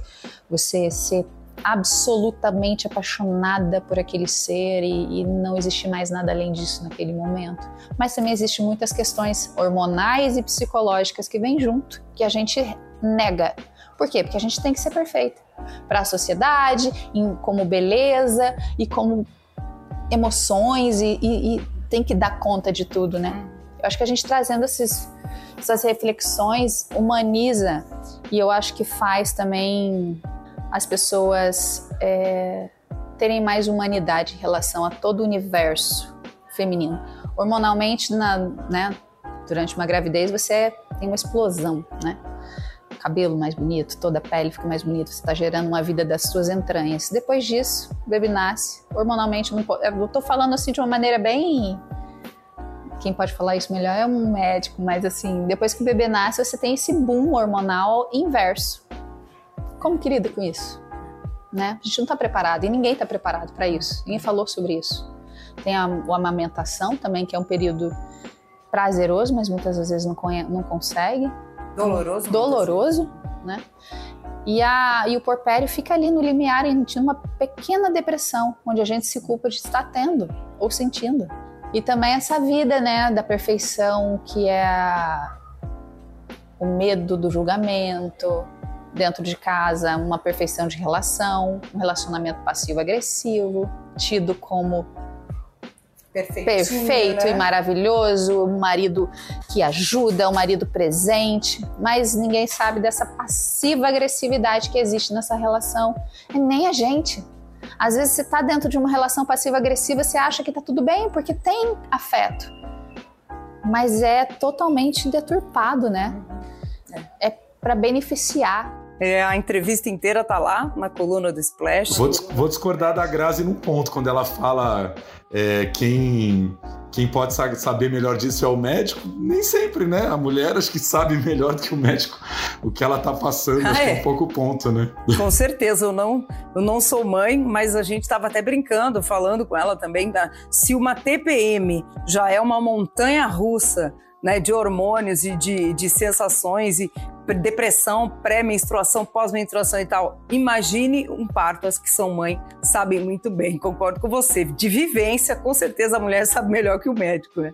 você ser absolutamente apaixonada por aquele ser e, e não existe mais nada além disso naquele momento. Mas também existem muitas questões hormonais e psicológicas que vêm junto, que a gente nega. Por quê? Porque a gente tem que ser perfeita para a sociedade, em- como beleza e como emoções e, e- e tem que dar conta de tudo, né? Eu acho que a gente trazendo esses, essas reflexões humaniza e eu acho que faz também as pessoas é, terem mais humanidade em relação a todo o universo feminino. Hormonalmente, na, né, durante uma gravidez, você tem uma explosão, né? Cabelo mais bonito, toda a pele fica mais bonita, você está gerando uma vida das suas entranhas. Depois disso, o bebê nasce. Hormonalmente, não po- eu tô falando assim de uma maneira bem quem pode falar isso melhor é um médico, mas assim, depois que o bebê nasce, você tem esse boom hormonal inverso. Como que lida com isso? Né? A gente não está preparado e ninguém está preparado para isso. Ninguém falou sobre isso. Tem a, a amamentação também, que é um período prazeroso, mas muitas vezes não, não consegue. Doloroso. Doloroso, né? E, a, e o porpério fica ali no limiar de uma pequena depressão, onde a gente se culpa de estar tendo ou sentindo. E também essa vida, né, da perfeição, que é o medo do julgamento dentro de casa, uma perfeição de relação, um relacionamento passivo-agressivo, tido como perfeito né? e maravilhoso, um marido que ajuda, um marido presente, mas ninguém sabe dessa passiva agressividade que existe nessa relação, nem a gente. Às vezes você está dentro de uma relação passiva agressiva, você acha que tá tudo bem porque tem afeto. Mas é totalmente deturpado, né? É para beneficiar É, a entrevista inteira tá lá na coluna do Splash. Vou, vou discordar da Grazi num ponto, quando ela fala é, quem quem pode saber melhor disso é o médico. Nem sempre, né? A mulher acho que sabe melhor do que o médico o que ela tá passando. Ah, acho é. que é um pouco ponto, né? Com certeza. Eu não, eu não sou mãe, mas a gente estava até brincando, falando com ela também da se uma TPM já é uma montanha russa né, de hormônios e de, de sensações e depressão, pré-menstruação, pós-menstruação e tal. Imagine um parto, as que são mãe sabem muito bem, concordo com você. De vivência, com certeza a mulher sabe melhor que o médico, né?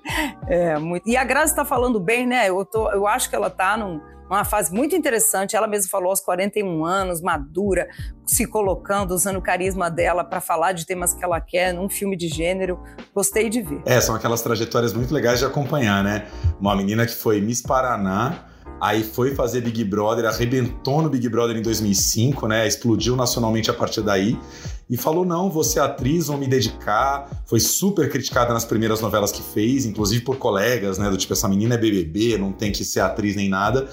É, muito... E a Grazi está falando bem, né? Eu, tô, eu acho que ela está num, uma fase muito interessante. Ela mesma falou aos 41 anos, madura, se colocando, usando o carisma dela para falar de temas que ela quer num filme de gênero. Gostei de ver. É, são aquelas trajetórias muito legais de acompanhar, né? Uma menina que foi Miss Paraná Aí foi fazer Big Brother, arrebentou no Big Brother em 2005, né? Explodiu nacionalmente a partir daí. E falou: não, vou ser atriz, vou me dedicar. Foi super criticada nas primeiras novelas que fez, inclusive por colegas, né? Do tipo, essa menina é BBB, não tem que ser atriz nem nada.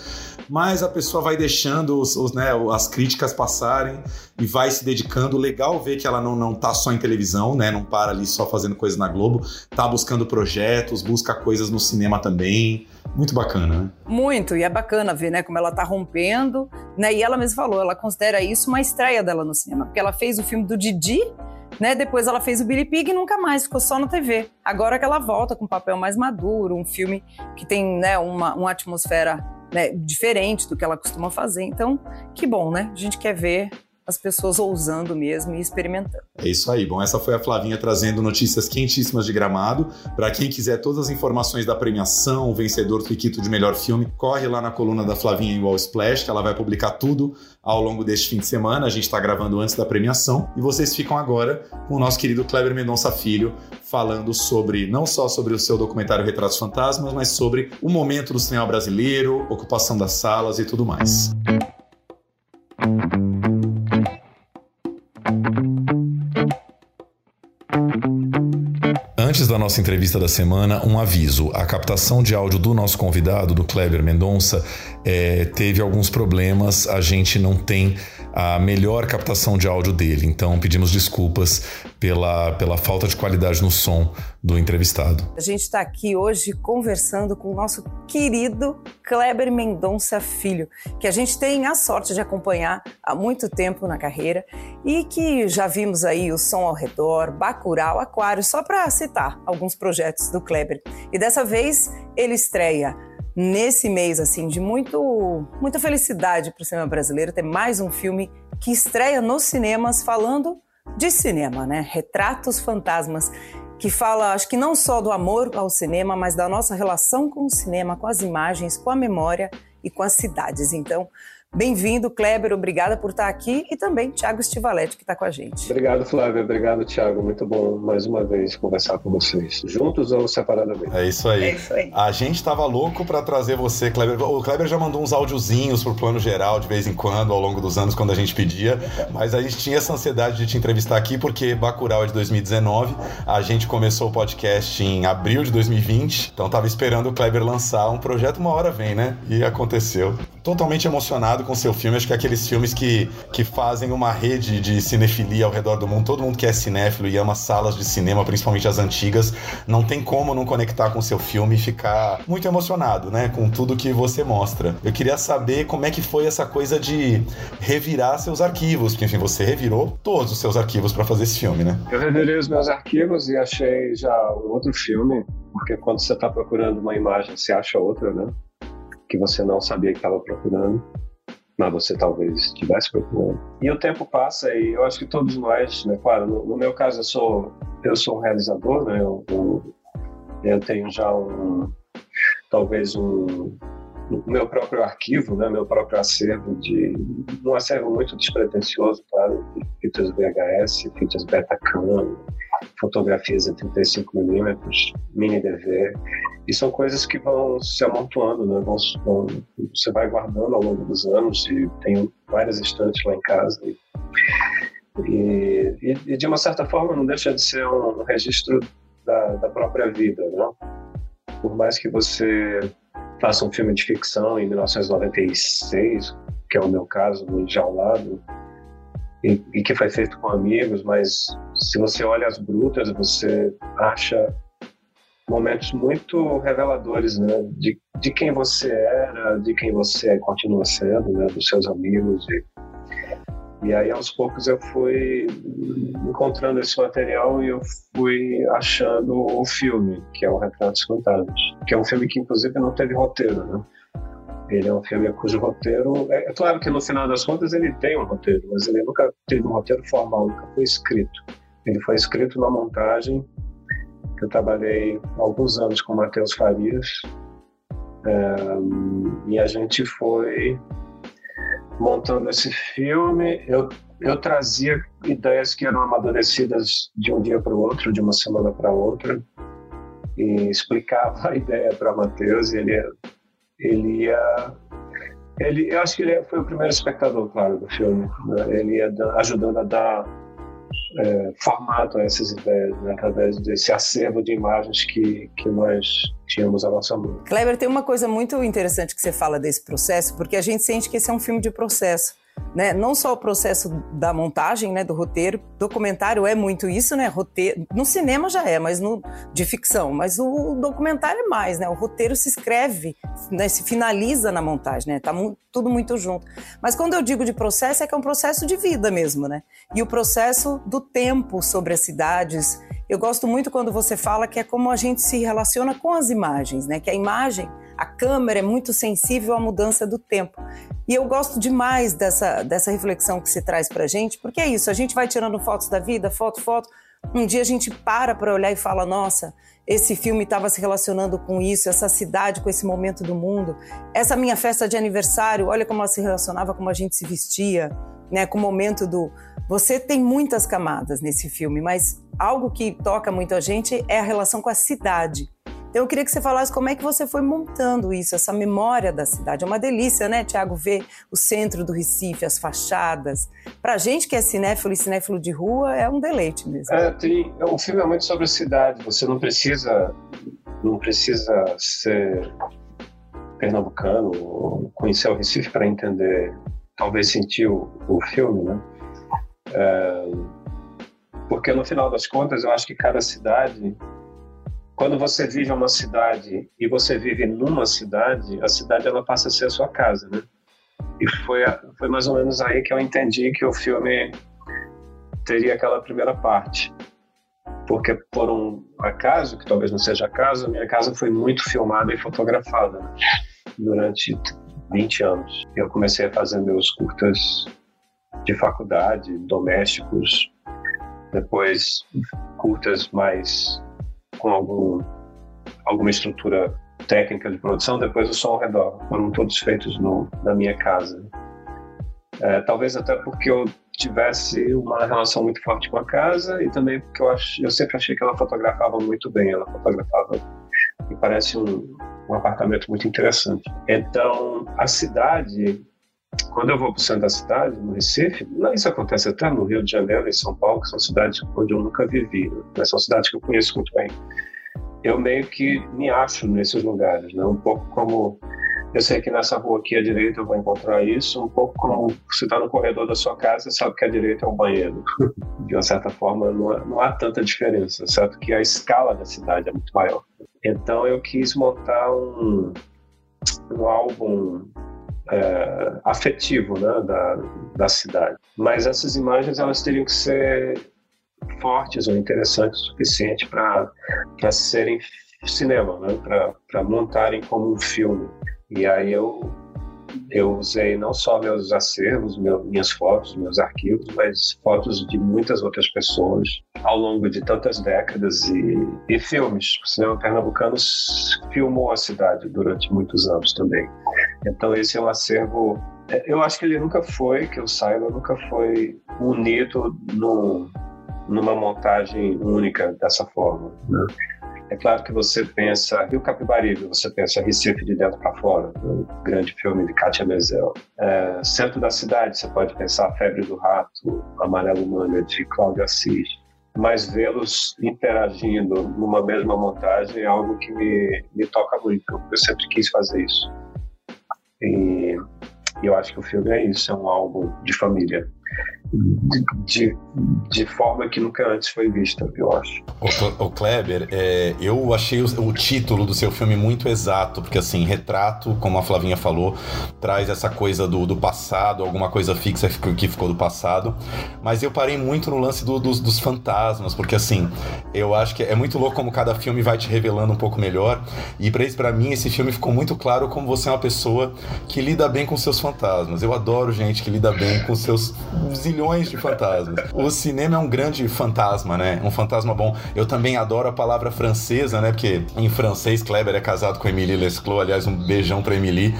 Mas a pessoa vai deixando os, os, né, as críticas passarem e vai se dedicando. Legal ver que ela não, não tá só em televisão, né? Não para ali só fazendo coisas na Globo. Tá buscando projetos, busca coisas no cinema também. Muito bacana, né? Muito, e é bacana ver, né, como ela tá rompendo, né? E ela mesma falou, ela considera isso uma estreia dela no cinema, porque ela fez o filme do Didi, né? Depois ela fez o Billy Pig e nunca mais, ficou só na TV. Agora que ela volta com um papel mais maduro, um filme que tem, né, uma, uma atmosfera né, diferente do que ela costuma fazer. Então, que bom, né? A gente quer ver as pessoas ousando mesmo e experimentando. É isso aí. Bom, essa foi a Flavinha trazendo notícias quentíssimas de Gramado. Para quem quiser todas as informações da premiação, o vencedor do Triquito de melhor filme, corre lá na coluna da Flavinha em Wall Splash, que ela vai publicar tudo ao longo deste fim de semana. A gente está gravando antes da premiação e vocês ficam agora com o nosso querido Kleber Mendonça Filho falando sobre não só sobre o seu documentário Retratos Fantasmas, mas sobre o momento do cinema brasileiro, ocupação das salas e tudo mais. Antes da nossa entrevista da semana, um aviso. A captação de áudio do nosso convidado, do Kleber Mendonça, é, teve alguns problemas. A gente não tem a melhor captação de áudio dele. Então pedimos desculpas pela, pela falta de qualidade no som do entrevistado. A gente está aqui hoje conversando com o nosso querido Kleber Mendonça Filho, que a gente tem a sorte de acompanhar há muito tempo na carreira e que já vimos aí o Som ao Redor, Bacurau, Aquário, só para citar alguns projetos do Kleber. E dessa vez ele estreia nesse mês assim de muito muita felicidade para o cinema brasileiro ter mais um filme que estreia nos cinemas falando de cinema, né? Retratos Fantasmas, que fala, acho que não só do amor ao cinema, mas da nossa relação com o cinema, com as imagens, com a memória e com as cidades. Então, Bem-vindo, Kleber, obrigada por estar aqui e também Tiago Stivaletti, que está com a gente. Obrigado, Flávio, obrigado, Tiago. Muito bom mais uma vez conversar com vocês, juntos ou separadamente. É isso aí. É isso aí. A gente estava louco para trazer você, Kleber. O Kleber já mandou uns áudiozinhos pro plano geral de vez em quando, ao longo dos anos, quando a gente pedia, mas a gente tinha essa ansiedade de te entrevistar aqui porque Bacurau é de 2019, a gente começou o podcast em abril de 2020, então tava esperando o Kleber lançar um projeto, uma hora vem, né? E aconteceu. Totalmente emocionado com seu filme. Acho que é aqueles filmes que, que fazem uma rede de cinefilia ao redor do mundo. Todo mundo que é cinéfilo e ama salas de cinema, principalmente as antigas, não tem como não conectar com seu filme e ficar muito emocionado, né? Com tudo que você mostra. Eu queria saber como é que foi essa coisa de revirar seus arquivos, porque enfim, você revirou todos os seus arquivos para fazer esse filme, né? Eu revirei os meus arquivos e achei já um outro filme, porque quando você está procurando uma imagem, você acha outra, né? Que você não sabia que estava procurando mas você talvez estivesse procurando. E o tempo passa e eu acho que todos nós, né, claro, no, no meu caso eu sou eu sou um realizador, né, eu, eu, eu tenho já um talvez um meu próprio arquivo, né, meu próprio acervo de um acervo muito despretensioso, claro, de fitas VHS, fitas Betacam, fotografias em 35mm, mini DV, e são coisas que vão se amontoando, né? Vão, vão, você vai guardando ao longo dos anos e tem várias estantes lá em casa. E, e, e, de uma certa forma não deixa de ser um registro da, da própria vida, né? Por mais que você faça um filme de ficção em 1996, que é o meu caso, no enjaulado, e, e que foi feito com amigos, mas se você olha as brutas, você acha momentos muito reveladores, né? De, de quem você era, de quem você continua sendo, né? Dos seus amigos. E, e aí, aos poucos, eu fui encontrando esse material e eu fui achando o filme, que é o Retratos Fantasmas, que é um filme que, inclusive, não teve roteiro, né? Ele é um filme cujo roteiro. É, é claro que no final das contas ele tem um roteiro, mas ele nunca teve um roteiro formal, nunca foi escrito. Ele foi escrito na montagem. Eu trabalhei alguns anos com o Matheus Farias é, e a gente foi montando esse filme. Eu, eu trazia ideias que eram amadurecidas de um dia para o outro, de uma semana para outra, e explicava a ideia para Matheus e ele ele ia ele eu acho que ele foi o primeiro espectador claro do filme né? ele ia ajudando a dar é, formato a essas ideias né? através desse acervo de imagens que que nós tínhamos à nossa mão Kleber tem uma coisa muito interessante que você fala desse processo porque a gente sente que esse é um filme de processo né? Não só o processo da montagem, né, do roteiro, documentário é muito isso, né? Roteiro, no cinema já é, mas no de ficção, mas o documentário é mais, né? O roteiro se escreve, né, se finaliza na montagem, né? Tá mu tudo muito junto. Mas quando eu digo de processo é que é um processo de vida mesmo, né? E o processo do tempo sobre as cidades. Eu gosto muito quando você fala que é como a gente se relaciona com as imagens, né? Que a imagem a câmera é muito sensível à mudança do tempo. E eu gosto demais dessa, dessa reflexão que você traz para gente, porque é isso, a gente vai tirando fotos da vida, foto, foto. Um dia a gente para para olhar e fala: nossa, esse filme estava se relacionando com isso, essa cidade com esse momento do mundo, essa minha festa de aniversário, olha como ela se relacionava, como a gente se vestia, né, com o momento do. Você tem muitas camadas nesse filme, mas algo que toca muito a gente é a relação com a cidade. Eu queria que você falasse como é que você foi montando isso, essa memória da cidade. É uma delícia, né, Tiago, ver o centro do Recife, as fachadas. Pra gente que é cinéfilo e cinéfilo de rua, é um deleite mesmo. É, tem, o filme é muito sobre a cidade. Você não precisa, não precisa ser pernambucano ou conhecer o Recife para entender, talvez sentir o, o filme, né? É, porque no final das contas, eu acho que cada cidade quando você vive uma cidade e você vive numa cidade, a cidade ela passa a ser a sua casa, né? E foi, foi mais ou menos aí que eu entendi que o filme teria aquela primeira parte. Porque por um acaso, que talvez não seja acaso, minha casa foi muito filmada e fotografada né? durante 20 anos. Eu comecei a fazer meus curtas de faculdade, domésticos, depois curtas mais com algum, alguma estrutura técnica de produção, depois o som ao redor. Foram todos feitos no, na minha casa. É, talvez até porque eu tivesse uma relação muito forte com a casa e também porque eu, ach, eu sempre achei que ela fotografava muito bem. Ela fotografava e parece um, um apartamento muito interessante. Então, a cidade quando eu vou para o centro da cidade, no Recife, isso acontece até no Rio de Janeiro e São Paulo, que são cidades onde eu nunca vivi, né? são cidades que eu conheço muito bem. Eu meio que me acho nesses lugares, né? um pouco como eu sei que nessa rua aqui à direita eu vou encontrar isso, um pouco como você está no corredor da sua casa e sabe que à direita é um banheiro. De uma certa forma, não há, não há tanta diferença, certo? Que a escala da cidade é muito maior. Então eu quis montar um, um álbum é, afetivo né, da, da cidade. Mas essas imagens elas teriam que ser fortes ou interessantes o suficiente para serem cinema, né, para montarem como um filme. E aí eu eu usei não só meus acervos, meu, minhas fotos, meus arquivos, mas fotos de muitas outras pessoas ao longo de tantas décadas e, e filmes. O cinema pernambucano filmou a cidade durante muitos anos também. Então esse é um acervo. É, eu acho que ele nunca foi, que eu saiba, nunca foi unido no, numa montagem única dessa forma. Né? É claro que você pensa Rio Capibaribe, você pensa Recife de dentro para fora, um grande filme de Kátia Mezel. É, centro da cidade, você pode pensar A Febre do Rato, Amarelo Manga, de Cláudio Assis. Mas vê-los interagindo numa mesma montagem é algo que me, me toca muito. Eu sempre quis fazer isso. E, eu acho que o filme é isso, é um álbum de família. De, de, de forma que nunca antes foi vista, eu acho. O, Kleber, é, eu achei o, o, título do seu filme muito exato, porque assim, retrato, como a Flavinha falou, traz essa coisa do, do passado, alguma coisa fixa que ficou do passado. Mas eu parei muito no lance do, dos, dos fantasmas, porque assim, eu acho que é muito louco como cada filme vai te revelando um pouco melhor. E pra mim, esse filme ficou muito claro como você é uma pessoa que lida bem com seus fantasmas. Eu adoro gente que lida bem com seus zilhões de fantasmas. O cinema é um grande fantasma, né? Um fantasma bom. Eu também adoro a palavra francesa, né? Porque em francês, Kleber é casado com Emily Lesclos. Aliás, um beijão pra Emily.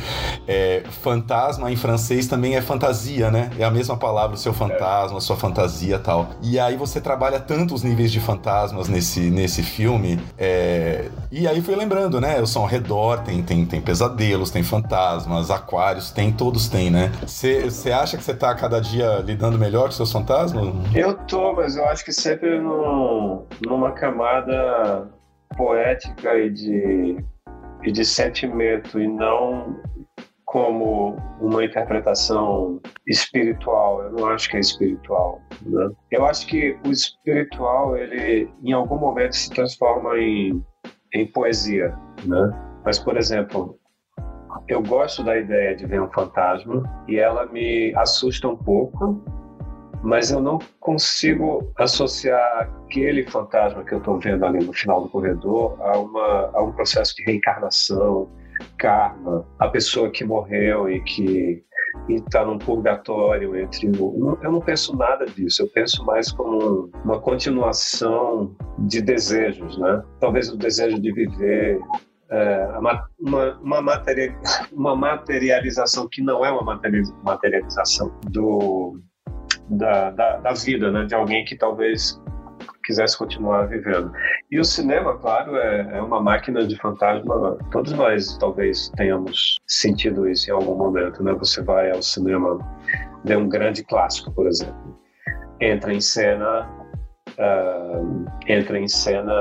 É, fantasma em francês também é fantasia, né? É a mesma palavra, o seu fantasma, a sua fantasia tal. E aí você trabalha tantos níveis de fantasmas nesse, nesse filme. É... E aí fui lembrando, né? O som ao redor tem, tem, tem pesadelos, tem fantasmas, aquários, tem, todos tem, né? Você acha que você tá cada dia lidando melhor melhor que seus fantasmas? Eu tô, mas eu acho que sempre no, numa camada poética e de, e de sentimento, e não como uma interpretação espiritual. Eu não acho que é espiritual. Né? Eu acho que o espiritual, ele em algum momento se transforma em, em poesia. Né? Mas, por exemplo, eu gosto da ideia de ver um fantasma e ela me assusta um pouco mas eu não consigo associar aquele fantasma que eu estou vendo ali no final do corredor a, uma, a um processo de reencarnação, karma, a pessoa que morreu e que está num purgatório entre o. Eu não penso nada disso, eu penso mais como uma continuação de desejos, né? Talvez o desejo de viver, é, uma, uma, uma materialização que não é uma materialização do, da, da, da vida, né? De alguém que talvez quisesse continuar vivendo. E o cinema, claro, é, é, uma máquina de fantasma. Todos nós talvez tenhamos sentido isso em algum momento, né? Você vai ao cinema, vê um grande clássico, por exemplo, entra em cena, uh, entra em cena,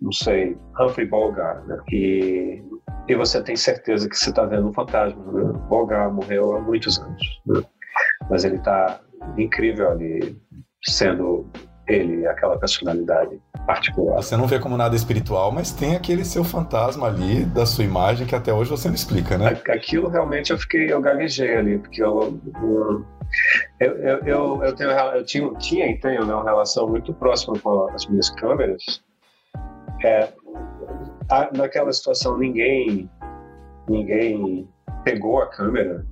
não sei, Humphrey Bogart, né? E e você tem certeza que você está vendo um fantasma. Né? Bogart morreu há muitos anos, né? mas ele está incrível ali, sendo ele aquela personalidade particular. Você não vê como nada espiritual, mas tem aquele seu fantasma ali da sua imagem que até hoje você não explica, né? Aquilo realmente eu fiquei, eu gaguejei ali, porque eu, eu, eu, eu, eu, tenho, eu tinha, tinha e tenho né, uma relação muito próxima com as minhas câmeras. É, naquela situação ninguém ninguém pegou a câmera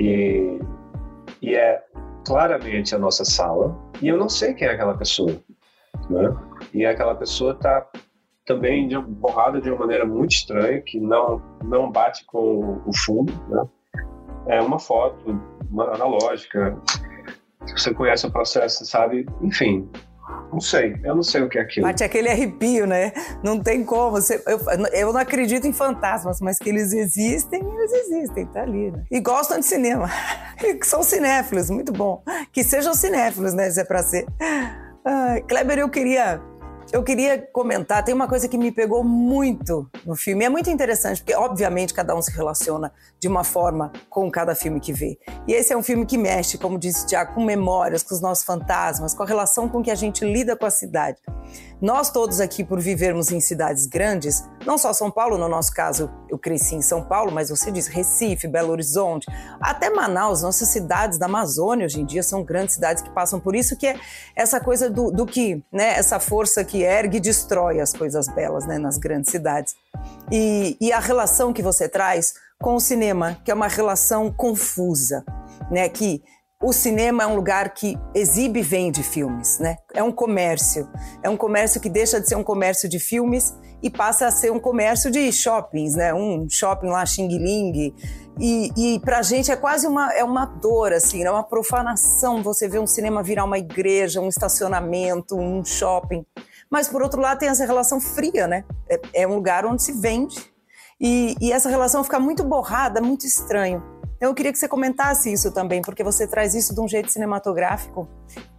e e é claramente a nossa sala, e eu não sei quem é aquela pessoa, né? E aquela pessoa está também de, borrada de uma maneira muito estranha, que não, não bate com o fundo, né? É uma foto uma analógica, você conhece o processo, sabe? Enfim, não sei, eu não sei o que é aquilo. Bate aquele arrepio, né? Não tem como. Você, eu, eu não acredito em fantasmas, mas que eles existem, eles existem, tá ali. Né? E gostam de cinema. que são cinéfilos, muito bom. Que sejam cinéfilos, né? Se é pra ser. Ah, Kleber, eu queria eu queria comentar, tem uma coisa que me pegou muito no filme. É muito interessante, porque obviamente cada um se relaciona de uma forma com cada filme que vê. E esse é um filme que mexe, como disse Tiago, com memórias, com os nossos fantasmas, com a relação com que a gente lida com a cidade. Nós todos aqui, por vivermos em cidades grandes, não só São Paulo, no nosso caso, eu cresci em São Paulo, mas você diz Recife, Belo Horizonte, até Manaus, nossas cidades da Amazônia hoje em dia são grandes cidades que passam por isso, que é essa coisa do, do que, né, essa força que ergue e destrói as coisas belas, né, nas grandes cidades. E, e a relação que você traz com o cinema, que é uma relação confusa, né, que o cinema é um lugar que exibe e vende filmes, né? É um comércio. É um comércio que deixa de ser um comércio de filmes e passa a ser um comércio de shoppings, né? Um shopping lá, Xing Ling. E, e pra gente é quase uma, é uma dor, assim, é uma profanação você ver um cinema virar uma igreja, um estacionamento, um shopping. Mas, por outro lado, tem essa relação fria, né? É, é um lugar onde se vende. E, e essa relação fica muito borrada, muito estranho. Então eu queria que você comentasse isso também, porque você traz isso de um jeito cinematográfico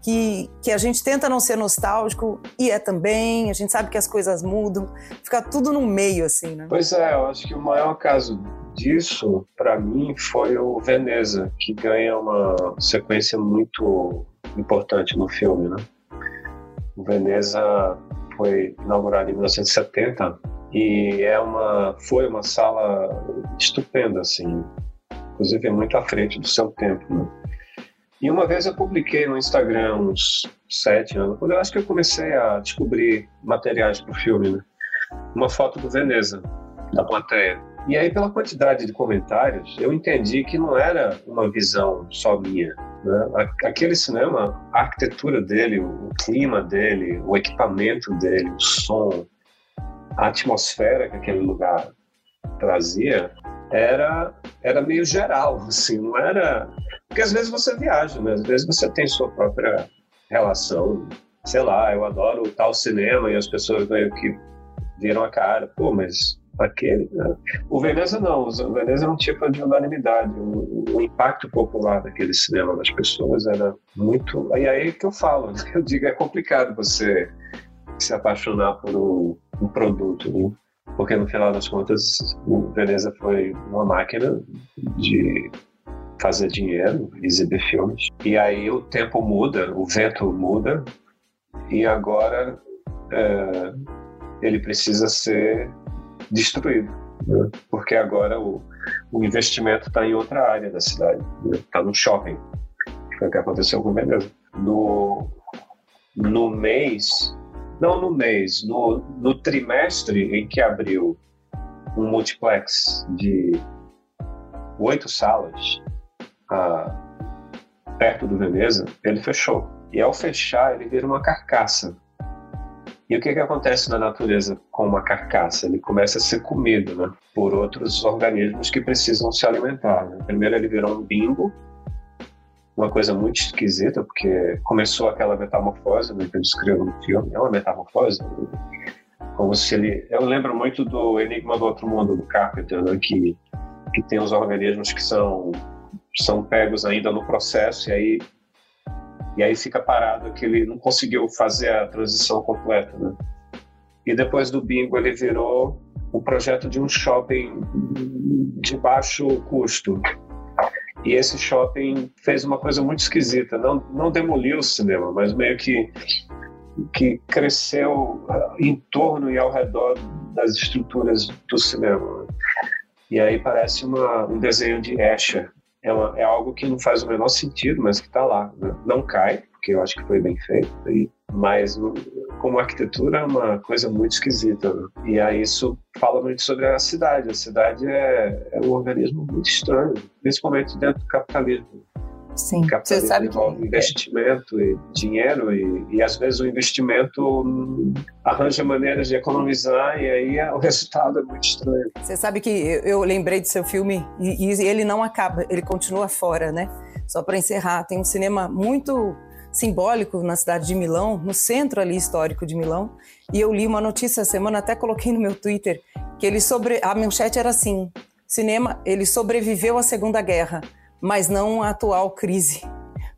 que, que a gente tenta não ser nostálgico e é também, a gente sabe que as coisas mudam, fica tudo no meio assim, né? Pois é, eu acho que o maior caso disso, para mim, foi o Veneza, que ganha uma sequência muito importante no filme, né? O Veneza foi inaugurado em 1970 e é uma, foi uma sala estupenda, assim, inclusive muito à frente do seu tempo, né? E uma vez eu publiquei no Instagram, uns sete anos, quando eu acho que eu comecei a descobrir materiais para o filme, né? Uma foto do Veneza, da plateia. E aí, pela quantidade de comentários, eu entendi que não era uma visão só minha. Né? Aquele cinema, a arquitetura dele, o clima dele, o equipamento dele, o som, a atmosfera que aquele lugar trazia, era, era meio geral, assim, não era... Porque às vezes você viaja, né? às vezes você tem sua própria relação, sei lá, eu adoro tal cinema e as pessoas meio que viram a cara, pô, mas aquele. Né? O Veneza não, o Veneza é um tipo de unanimidade. O, o, impacto popular daquele cinema nas pessoas era muito. E aí que eu falo, eu digo, é complicado você se apaixonar por um, um produto, né? Porque no final das contas o Veneza foi uma máquina de fazer dinheiro, exibir filmes. E aí o tempo muda, o vento muda, e agora é, ele precisa ser destruído, né? porque agora o, o investimento está em outra área da cidade, está né? no shopping, que foi o que aconteceu com Veneza. No, no mês, não no mês, no, no trimestre em que abriu um multiplex de oito salas ah, perto do Veneza, ele fechou. E ao fechar, ele vira uma carcaça e o que, que acontece na natureza com uma carcaça? Ele começa a ser comido né, por outros organismos que precisam se alimentar. Né? Primeiro ele virou um bingo, uma coisa muito esquisita, porque começou aquela metamorfose né, que eu descrevo no filme. É uma metamorfose, como se ele. Eu lembro muito do Enigma do Outro Mundo do Carpenter, né, que que tem os organismos que são são pegos ainda no processo e aí e aí fica parado que ele não conseguiu fazer a transição completa, né? E depois do bingo ele virou um projeto de um shopping de baixo custo. E esse shopping fez uma coisa muito esquisita, não, não demoliu o cinema, mas meio que que cresceu em torno e ao redor das estruturas do cinema. E aí parece uma, um desenho de Escher, é, uma, é algo que não faz o menor sentido, mas que está lá. Né? Não cai, porque eu acho que foi bem feito, e, mas como arquitetura é uma coisa muito esquisita. Né? E aí isso fala muito sobre a cidade. A cidade é, é um organismo muito estranho, principalmente dentro do capitalismo. Sim, você sabe envolve que... investimento e dinheiro e, e às vezes o investimento arranja maneiras de economizar e aí o resultado é muito estranho. Você sabe que eu, eu lembrei do seu filme e, e, ele não acaba, ele continua fora, né? Só para encerrar, tem um cinema muito simbólico na cidade de Milão, no centro ali histórico de Milão, e eu li uma notícia essa semana, até coloquei no meu Twitter, que ele sobre a manchete era assim: cinema, ele sobreviveu à Segunda Guerra mas não a atual crise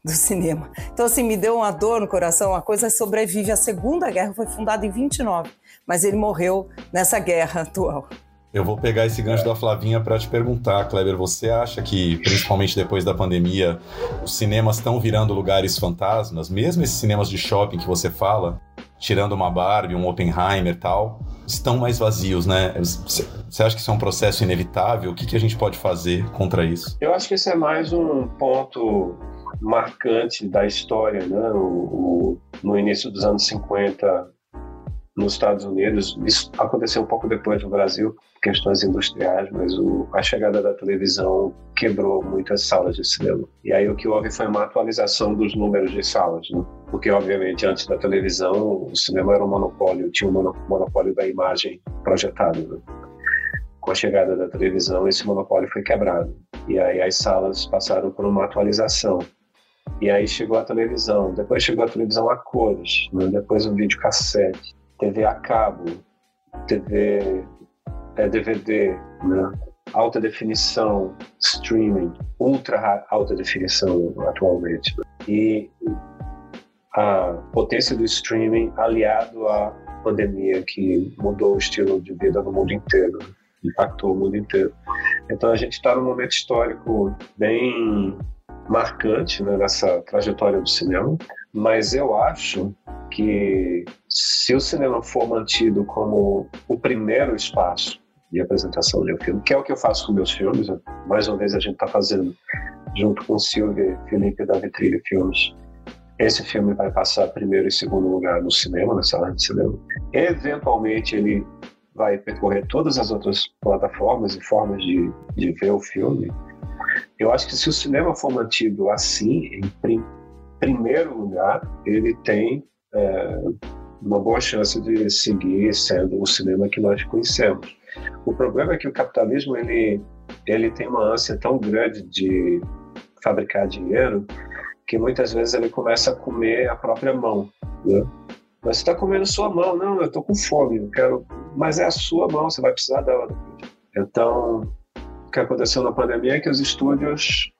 do cinema. Então, assim, me deu uma dor no coração. A coisa sobrevive. A Segunda Guerra foi fundada em 29, mas ele morreu nessa guerra atual. Eu vou pegar esse gancho da Flavinha para te perguntar, Kleber. Você acha que, principalmente depois da pandemia, os cinemas estão virando lugares fantasmas? Mesmo esses cinemas de shopping que você fala, tirando uma Barbie, um Oppenheimer e tal, estão mais vazios, né? Você acha que isso é um processo inevitável? O que, que a gente pode fazer contra isso? Eu acho que esse é mais um ponto marcante da história, né? O, o, no início dos anos 50, nos Estados Unidos, isso aconteceu um pouco depois no Brasil, questões industriais, mas o, a chegada da televisão quebrou muitas salas de cinema. E aí o que houve foi uma atualização dos números de salas, né? porque obviamente antes da televisão o cinema era um monopólio, tinha um monopólio da imagem projetada. Né? Com a chegada da televisão esse monopólio foi quebrado e aí as salas passaram por uma atualização. E aí chegou a televisão, depois chegou a televisão a cores, né? depois o vídeo cassete, TV a cabo, TV é, DVD, né? alta definição, streaming, ultra alta definição atualmente. E a potência do streaming aliado à pandemia que mudou o estilo de vida no mundo inteiro. impactou o mundo inteiro. Então a gente está num momento histórico bem marcante né, nessa trajetória do cinema, mas eu acho que se o cinema for mantido como o primeiro espaço de apresentação de um filme, que é o que eu faço com meus filmes, mais uma vez a gente está fazendo junto com Silvia Felipe da Vitrilha Filmes. Esse filme vai passar primeiro e segundo lugar no cinema, na sala de cinema. Eventualmente ele vai percorrer todas as outras plataformas e formas de, de ver o filme. Eu acho que se o cinema for mantido assim, em primeiro lugar, ele tem é, uma boa chance de seguir sendo o cinema que nós conhecemos. O problema é que o capitalismo ele ele tem uma ânsia tão grande de fabricar dinheiro que muitas vezes ele começa a comer a própria mão. Né? Mas você está comendo sua mão, não? Eu estou com fome, eu quero. Mas é a sua mão, você vai precisar dela. Então, o que aconteceu na pandemia é que os estúdios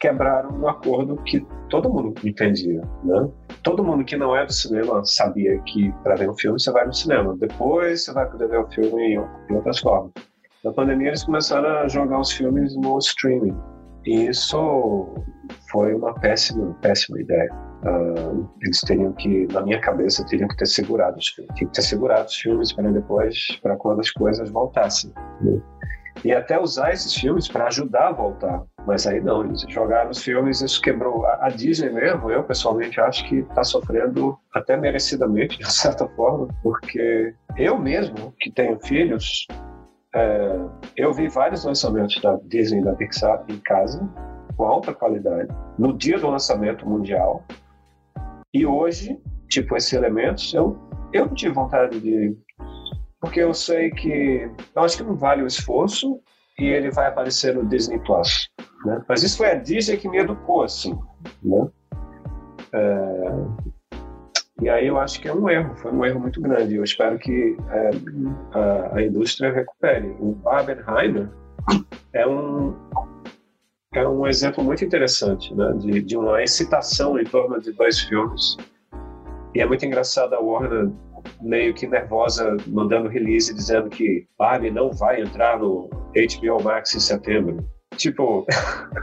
quebraram um acordo que todo mundo entendia, né? Todo mundo que não é do cinema sabia que para ver um filme você vai no cinema, depois você vai poder ver o filme em, outras formas. Na pandemia eles começaram a jogar os filmes no streaming e isso foi uma péssima, péssima ideia. Uh, eles teriam que, na minha cabeça, teriam que ter segurado os filmes, que ter segurado os filmes para depois, para quando as coisas voltassem. Né? E até usar esses filmes para ajudar a voltar. Mas aí não, eles jogaram os filmes, isso quebrou. A Disney mesmo, eu pessoalmente acho que está sofrendo até merecidamente, de certa forma, porque eu mesmo, que tenho filhos, é, eu vi vários lançamentos da Disney e da Pixar em casa, com alta qualidade, no dia do lançamento mundial. E hoje, tipo, esses elementos, eu, eu não tive vontade de porque eu sei que eu acho que não vale o esforço e ele vai aparecer no Disney Plus. Né? Mas isso foi a Disney que me educou assim, né? É... E aí eu acho que é um erro, foi um erro muito grande. Eu espero que é, a, a, indústria recupere. O Barbenheimer é um é um exemplo muito interessante, né? De, de uma excitação em torno de dois filmes. E é muito engraçado a Warner meio que nervosa, mandando release dizendo que Barbie não vai entrar no HBO Max em setembro. Tipo,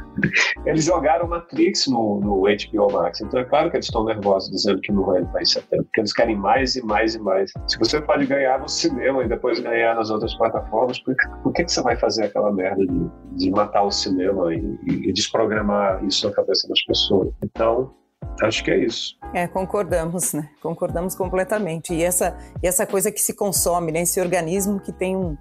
eles jogaram Matrix no, no HBO Max, então é claro que eles estão nervosos dizendo que não vai entrar em setembro, porque eles querem mais e mais e mais. Se você pode ganhar no cinema e depois ganhar nas outras plataformas, por, por que, que você vai fazer aquela merda de, de matar o cinema e, e, e desprogramar isso na cabeça das pessoas? Então, Acho que é isso. É, concordamos, né? Concordamos completamente. E essa, e essa coisa que se consome, né? Esse organismo que tem um,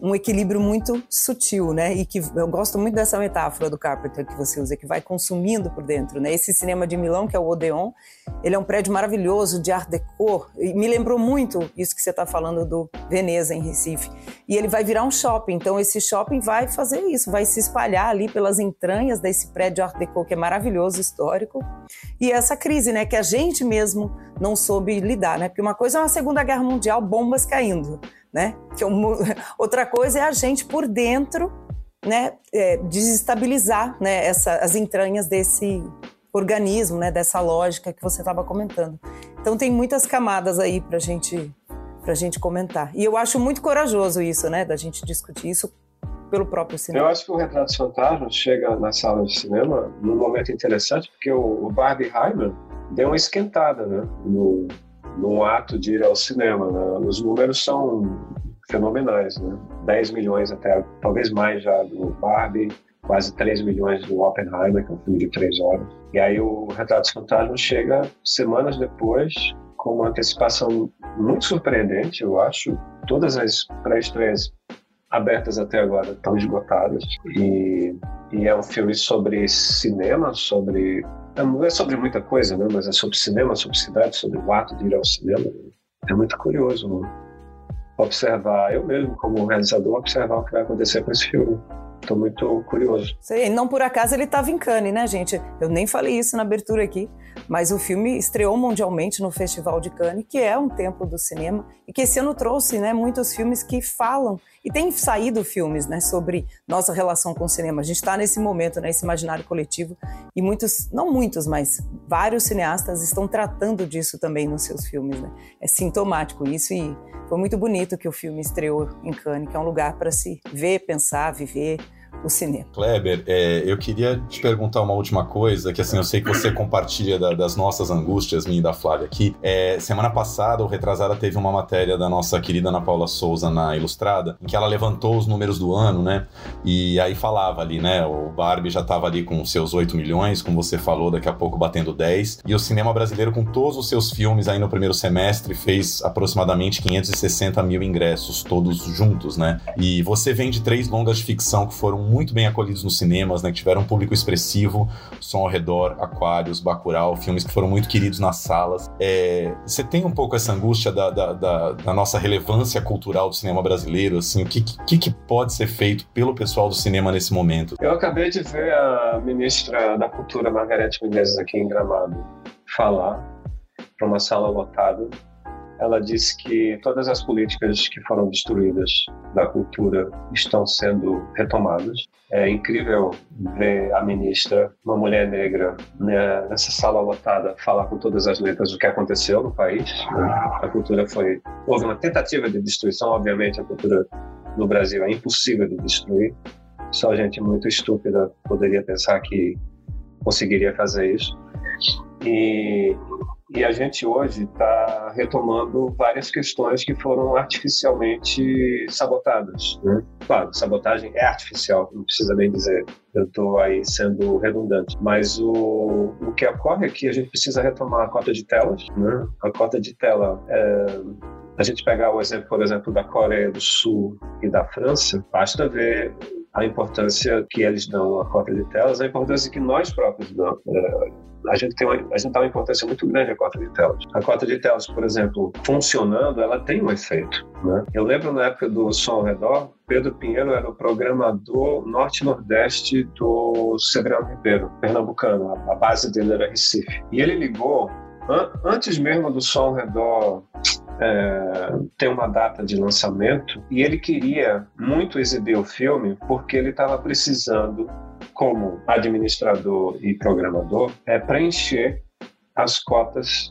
um equilíbrio muito sutil, né? E que eu gosto muito dessa metáfora do Carpenter que você usa, que vai consumindo por dentro, né? Esse cinema de Milão, que é o Odeon, ele é um prédio maravilhoso de Art Deco, e me lembrou muito isso que você está falando do Veneza em Recife. E ele vai virar um shopping, então esse shopping vai fazer isso, vai se espalhar ali pelas entranhas desse prédio Art Deco, que é maravilhoso, histórico. E essa crise, né? Que a gente mesmo não soube lidar, né? Porque uma coisa é uma Segunda Guerra Mundial, bombas caindo né? Que outra coisa é a gente por dentro, né, é, desestabilizar, né, essa, as entranhas desse organismo, né, dessa lógica que você estava comentando. Então tem muitas camadas aí para gente para gente comentar. E eu acho muito corajoso isso, né, da gente discutir isso pelo próprio cinema. Eu acho que o Retratos Fantasmas chega na sala de cinema num momento interessante, porque o, o Barbie Heimer deu uma esquentada, né, no, no ato de ir ao cinema. Né? Os números são fenomenais, né? 10 milhões até, talvez mais já do Barbie, quase 3 milhões do Oppenheimer, que é um filme de 3 horas. E aí o Retratos Fantasmas chega semanas depois com uma antecipação muito surpreendente, eu acho. Todas as pré-estreias abertas até agora estão esgotadas. E, e é um filme sobre cinema, sobre não é sobre muita coisa, né? mas é sobre cinema, sobre cidade, sobre o ato de ir ao cinema. É muito curioso observar, eu mesmo como realizador, observar o que vai acontecer com esse filme. Tô muito curioso. Sei, não por acaso ele estava em Cannes, né, gente? Eu nem falei isso na abertura aqui, mas o filme estreou mundialmente no Festival de Cannes, que é um templo do cinema, e que esse ano trouxe né, muitos filmes que falam, e tem saído filmes né, sobre nossa relação com o cinema. A gente está nesse momento, nesse imaginário coletivo, e muitos, não muitos, mas vários cineastas estão tratando disso também nos seus filmes. Né? É sintomático isso, e foi muito bonito que o filme estreou em Cannes, que é um lugar para se ver, pensar, viver o cinema. Kleber, é, eu queria te perguntar uma última coisa, que assim, eu sei que você compartilha da, das nossas angústias, minha e da Flávia aqui. É, semana passada, ou retrasada, teve uma matéria da nossa querida Ana Paula Souza na Ilustrada, em que ela levantou os números do ano, né? E aí falava ali, né? O Barbie já estava ali com seus 8 milhões, como você falou, daqui a pouco batendo 10. E o cinema brasileiro, com todos os seus filmes aí no primeiro semestre, fez aproximadamente 560 mil ingressos, todos juntos, né? E você vem de três longas de ficção que foram muito bem acolhidos nos cinemas, né? Que tiveram um público expressivo, Som ao Redor, Aquários, Bacurau, filmes que foram muito queridos nas salas. É, você tem um pouco essa angústia da, da, da, da, nossa relevância cultural do cinema brasileiro, assim, o que, que, que pode ser feito pelo pessoal do cinema nesse momento? Eu acabei de ver a ministra da Cultura, Margarete Menezes, aqui em Gramado, falar para uma sala lotada ela disse que todas as políticas que foram destruídas da cultura estão sendo retomadas. É incrível ver a ministra, uma mulher negra, né, nessa sala lotada, falar com todas as letras o que aconteceu no país. A cultura foi. Houve uma tentativa de destruição, obviamente, a cultura no Brasil é impossível de destruir. Só gente muito estúpida poderia pensar que conseguiria fazer isso. E e a gente hoje está retomando várias questões que foram artificialmente sabotadas. Né? Claro, sabotagem é artificial, não precisa nem dizer. Eu estou aí sendo redundante. Mas o, o que ocorre é que a gente precisa retomar a cota de telas. Né? A cota de tela é, a gente pegar o exemplo, por exemplo, da Coreia do Sul e da França, basta ver a importância que eles dão à cota de telas, a importância que nós próprios damos. É, a gente tem uma, a gente dá uma importância muito grande à cota de telas. A cota de telas, por exemplo, funcionando, ela tem um efeito. Né? Eu lembro na época do Som ao Redor, Pedro Pinheiro era o programador norte-nordeste do Severiano Ribeiro, pernambucano. A base dele era Recife. E ele ligou an antes mesmo do Som ao Redor ter uma data de lançamento e ele queria muito exibir o filme porque ele estava precisando como administrador e programador, é preencher as cotas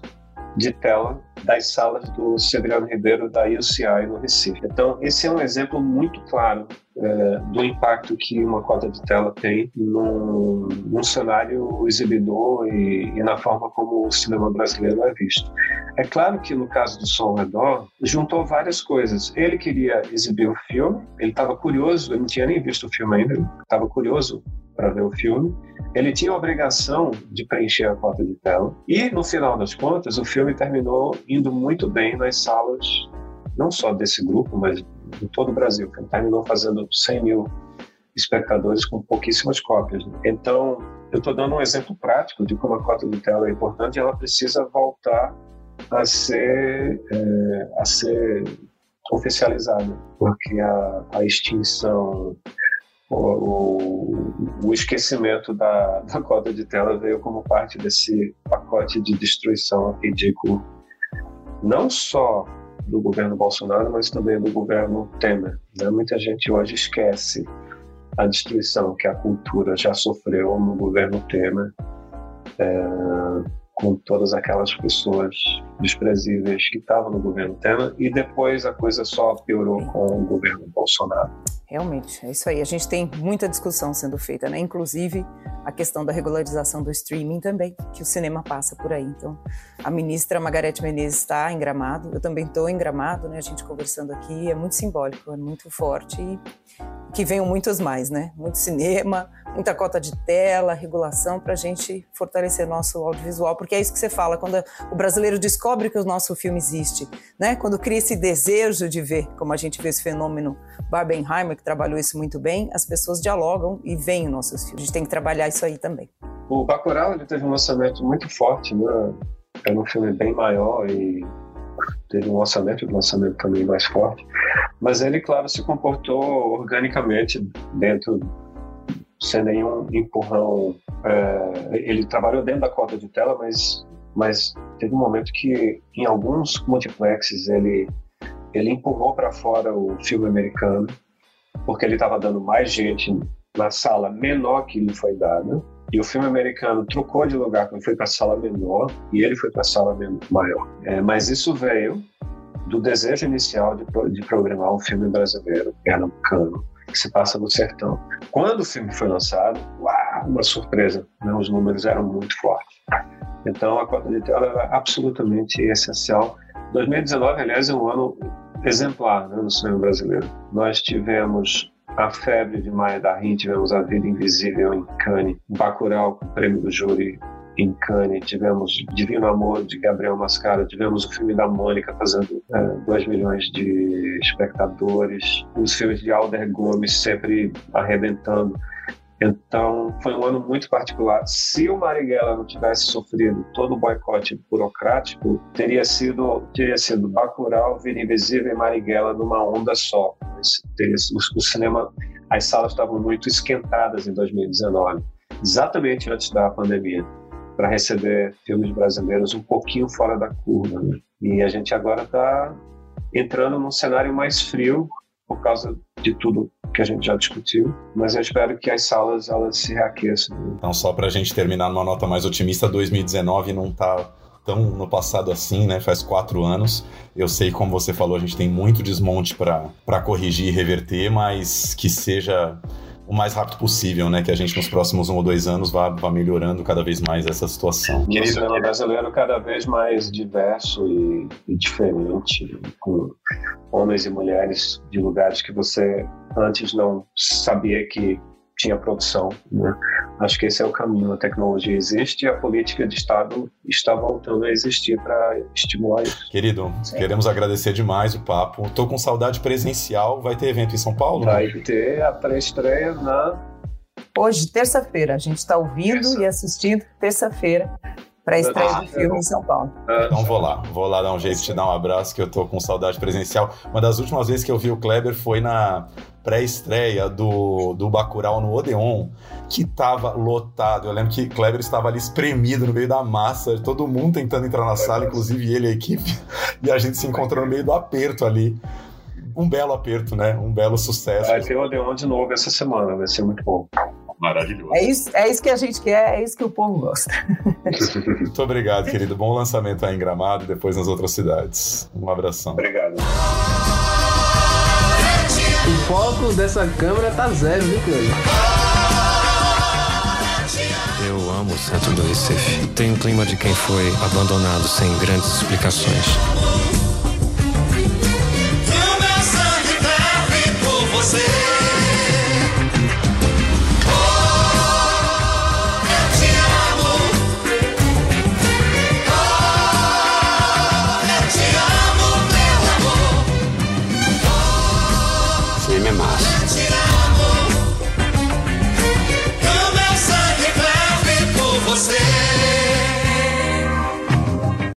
de tela das salas do Severiano Ribeiro da UCI no Recife. Então, esse é um exemplo muito claro é, do impacto que uma cota de tela tem num, num cenário exibidor e, e, na forma como o cinema brasileiro é visto. É claro que no caso do Som Redor, juntou várias coisas. Ele queria exibir o filme, ele estava curioso, ele não tinha nem visto o filme ainda, estava curioso para ver o filme. Ele tinha a obrigação de preencher a cota de tela. E, no final das contas, o filme terminou indo muito bem nas salas, não só desse grupo, mas em todo o Brasil. Ele terminou fazendo 100 mil espectadores com pouquíssimas cópias. Então, eu estou dando um exemplo prático de como a cota de tela é importante e ela precisa voltar a ser, é, a ser oficializada, porque a, a extinção o, o, esquecimento da, da cota de tela veio como parte desse pacote de destruição ridículo, não só do governo Bolsonaro, mas também do governo Temer. Né? Muita gente hoje esquece a destruição que a cultura já sofreu no governo Temer. É, com todas aquelas pessoas desprezíveis que estavam no governo Temer e depois a coisa só piorou com o governo Bolsonaro. Realmente, é isso aí. A gente tem muita discussão sendo feita, né? Inclusive a questão da regularização do streaming também, que o cinema passa por aí. Então, a ministra Margarete Menezes está em Gramado, eu também estou em Gramado, né? A gente conversando aqui, é muito simbólico, é muito forte e que venham muitos mais, né? Muito cinema, muita cota de tela, regulação para a gente fortalecer nosso audiovisual, porque é isso que você fala, quando o brasileiro descobre que o nosso filme existe, né? Quando cria esse desejo de ver, como a gente vê esse fenômeno Barbenheimer, que trabalhou isso muito bem, as pessoas dialogam e veem os nossos filmes. A gente tem que trabalhar isso aí também. O Bacurau ele teve um lançamento muito forte, né? Era um filme bem maior e teve um orçamento de lançamento também mais forte. Mas ele, claro, se comportou organicamente dentro, sem nenhum empurrão. É, ele trabalhou dentro da cota de tela, mas, mas teve um momento que, em alguns multiplexes, ele, ele empurrou para fora o filme americano, porque ele estava dando mais gente na sala menor que lhe foi dada. E o filme americano trocou de lugar quando foi para a sala menor e ele foi para a sala maior. É, mas isso veio do desejo inicial de, de programar um filme brasileiro, pernambucano, que se passa no sertão. Quando o filme foi lançado, uau, uma surpresa, né? os números eram muito fortes. Então a cota de tela era absolutamente essencial. 2019, aliás, é um ano exemplar né, no cinema brasileiro. Nós tivemos a Febre de Maia da Rim, tivemos A Vida Invisível em Cannes, Bacurau prêmio do júri em Cannes, tivemos Divino Amor de Gabriel Mascara, tivemos o filme da Mônica fazendo 2 é, milhões de espectadores, os filmes de Alder Gomes sempre arrebentando. Então, foi um ano muito particular. Se o Marighella não tivesse sofrido todo o boicote burocrático, teria sido teria sido Bacurau, Vida Invisível e Marighella numa onda só. O, o cinema, as salas estavam muito esquentadas em 2019, exatamente antes da pandemia, para receber filmes brasileiros um pouquinho fora da curva. Né? E a gente agora está entrando num cenário mais frio por causa de tudo que a gente já discutiu, mas eu espero que as salas elas se reaqueçam. Então, só para a gente terminar numa nota mais otimista, 2019 não está tão no passado assim, né? Faz quatro anos. Eu sei, como você falou, a gente tem muito desmonte para corrigir e reverter, mas que seja o mais rápido possível, né? Que a gente nos próximos um ou dois anos vá, vá melhorando cada vez mais essa situação. E o brasileiro cada vez mais diverso e, e diferente, com homens e mulheres de lugares que você antes não sabia que tinha produção. Né? Acho que esse é o caminho. A tecnologia existe e a política de Estado está voltando a existir para estimular isso. Querido, Sim. queremos agradecer demais o papo. Estou com saudade presencial. Vai ter evento em São Paulo? Vai né? ter a pré-estreia na. Hoje, terça-feira. A gente está ouvindo Terça. e assistindo terça-feira para a estreia do filme em São Paulo. Então vou lá, vou lá dar um jeito de te dar um abraço, que eu tô com saudade presencial. Uma das últimas vezes que eu vi o Kleber foi na pré-estreia do, do Bacurau no Odeon, que tava lotado. Eu lembro que Kleber estava ali espremido no meio da massa, todo mundo tentando entrar na sala, inclusive ele e a equipe, e a gente se encontrou no meio do aperto ali. Um belo aperto, né? Um belo sucesso. Vai ter o Odeon de novo essa semana, vai ser muito bom. Maravilhoso. É isso, é isso que a gente quer, é isso que o povo gosta. Muito obrigado, querido. Bom lançamento aí em Gramado e depois nas outras cidades. Um abração. Obrigado. O foco dessa câmera tá zero, viu, Cleber? Eu amo o centro do Recife. Tem um clima de quem foi abandonado sem grandes explicações. Meu sangue ferve por você.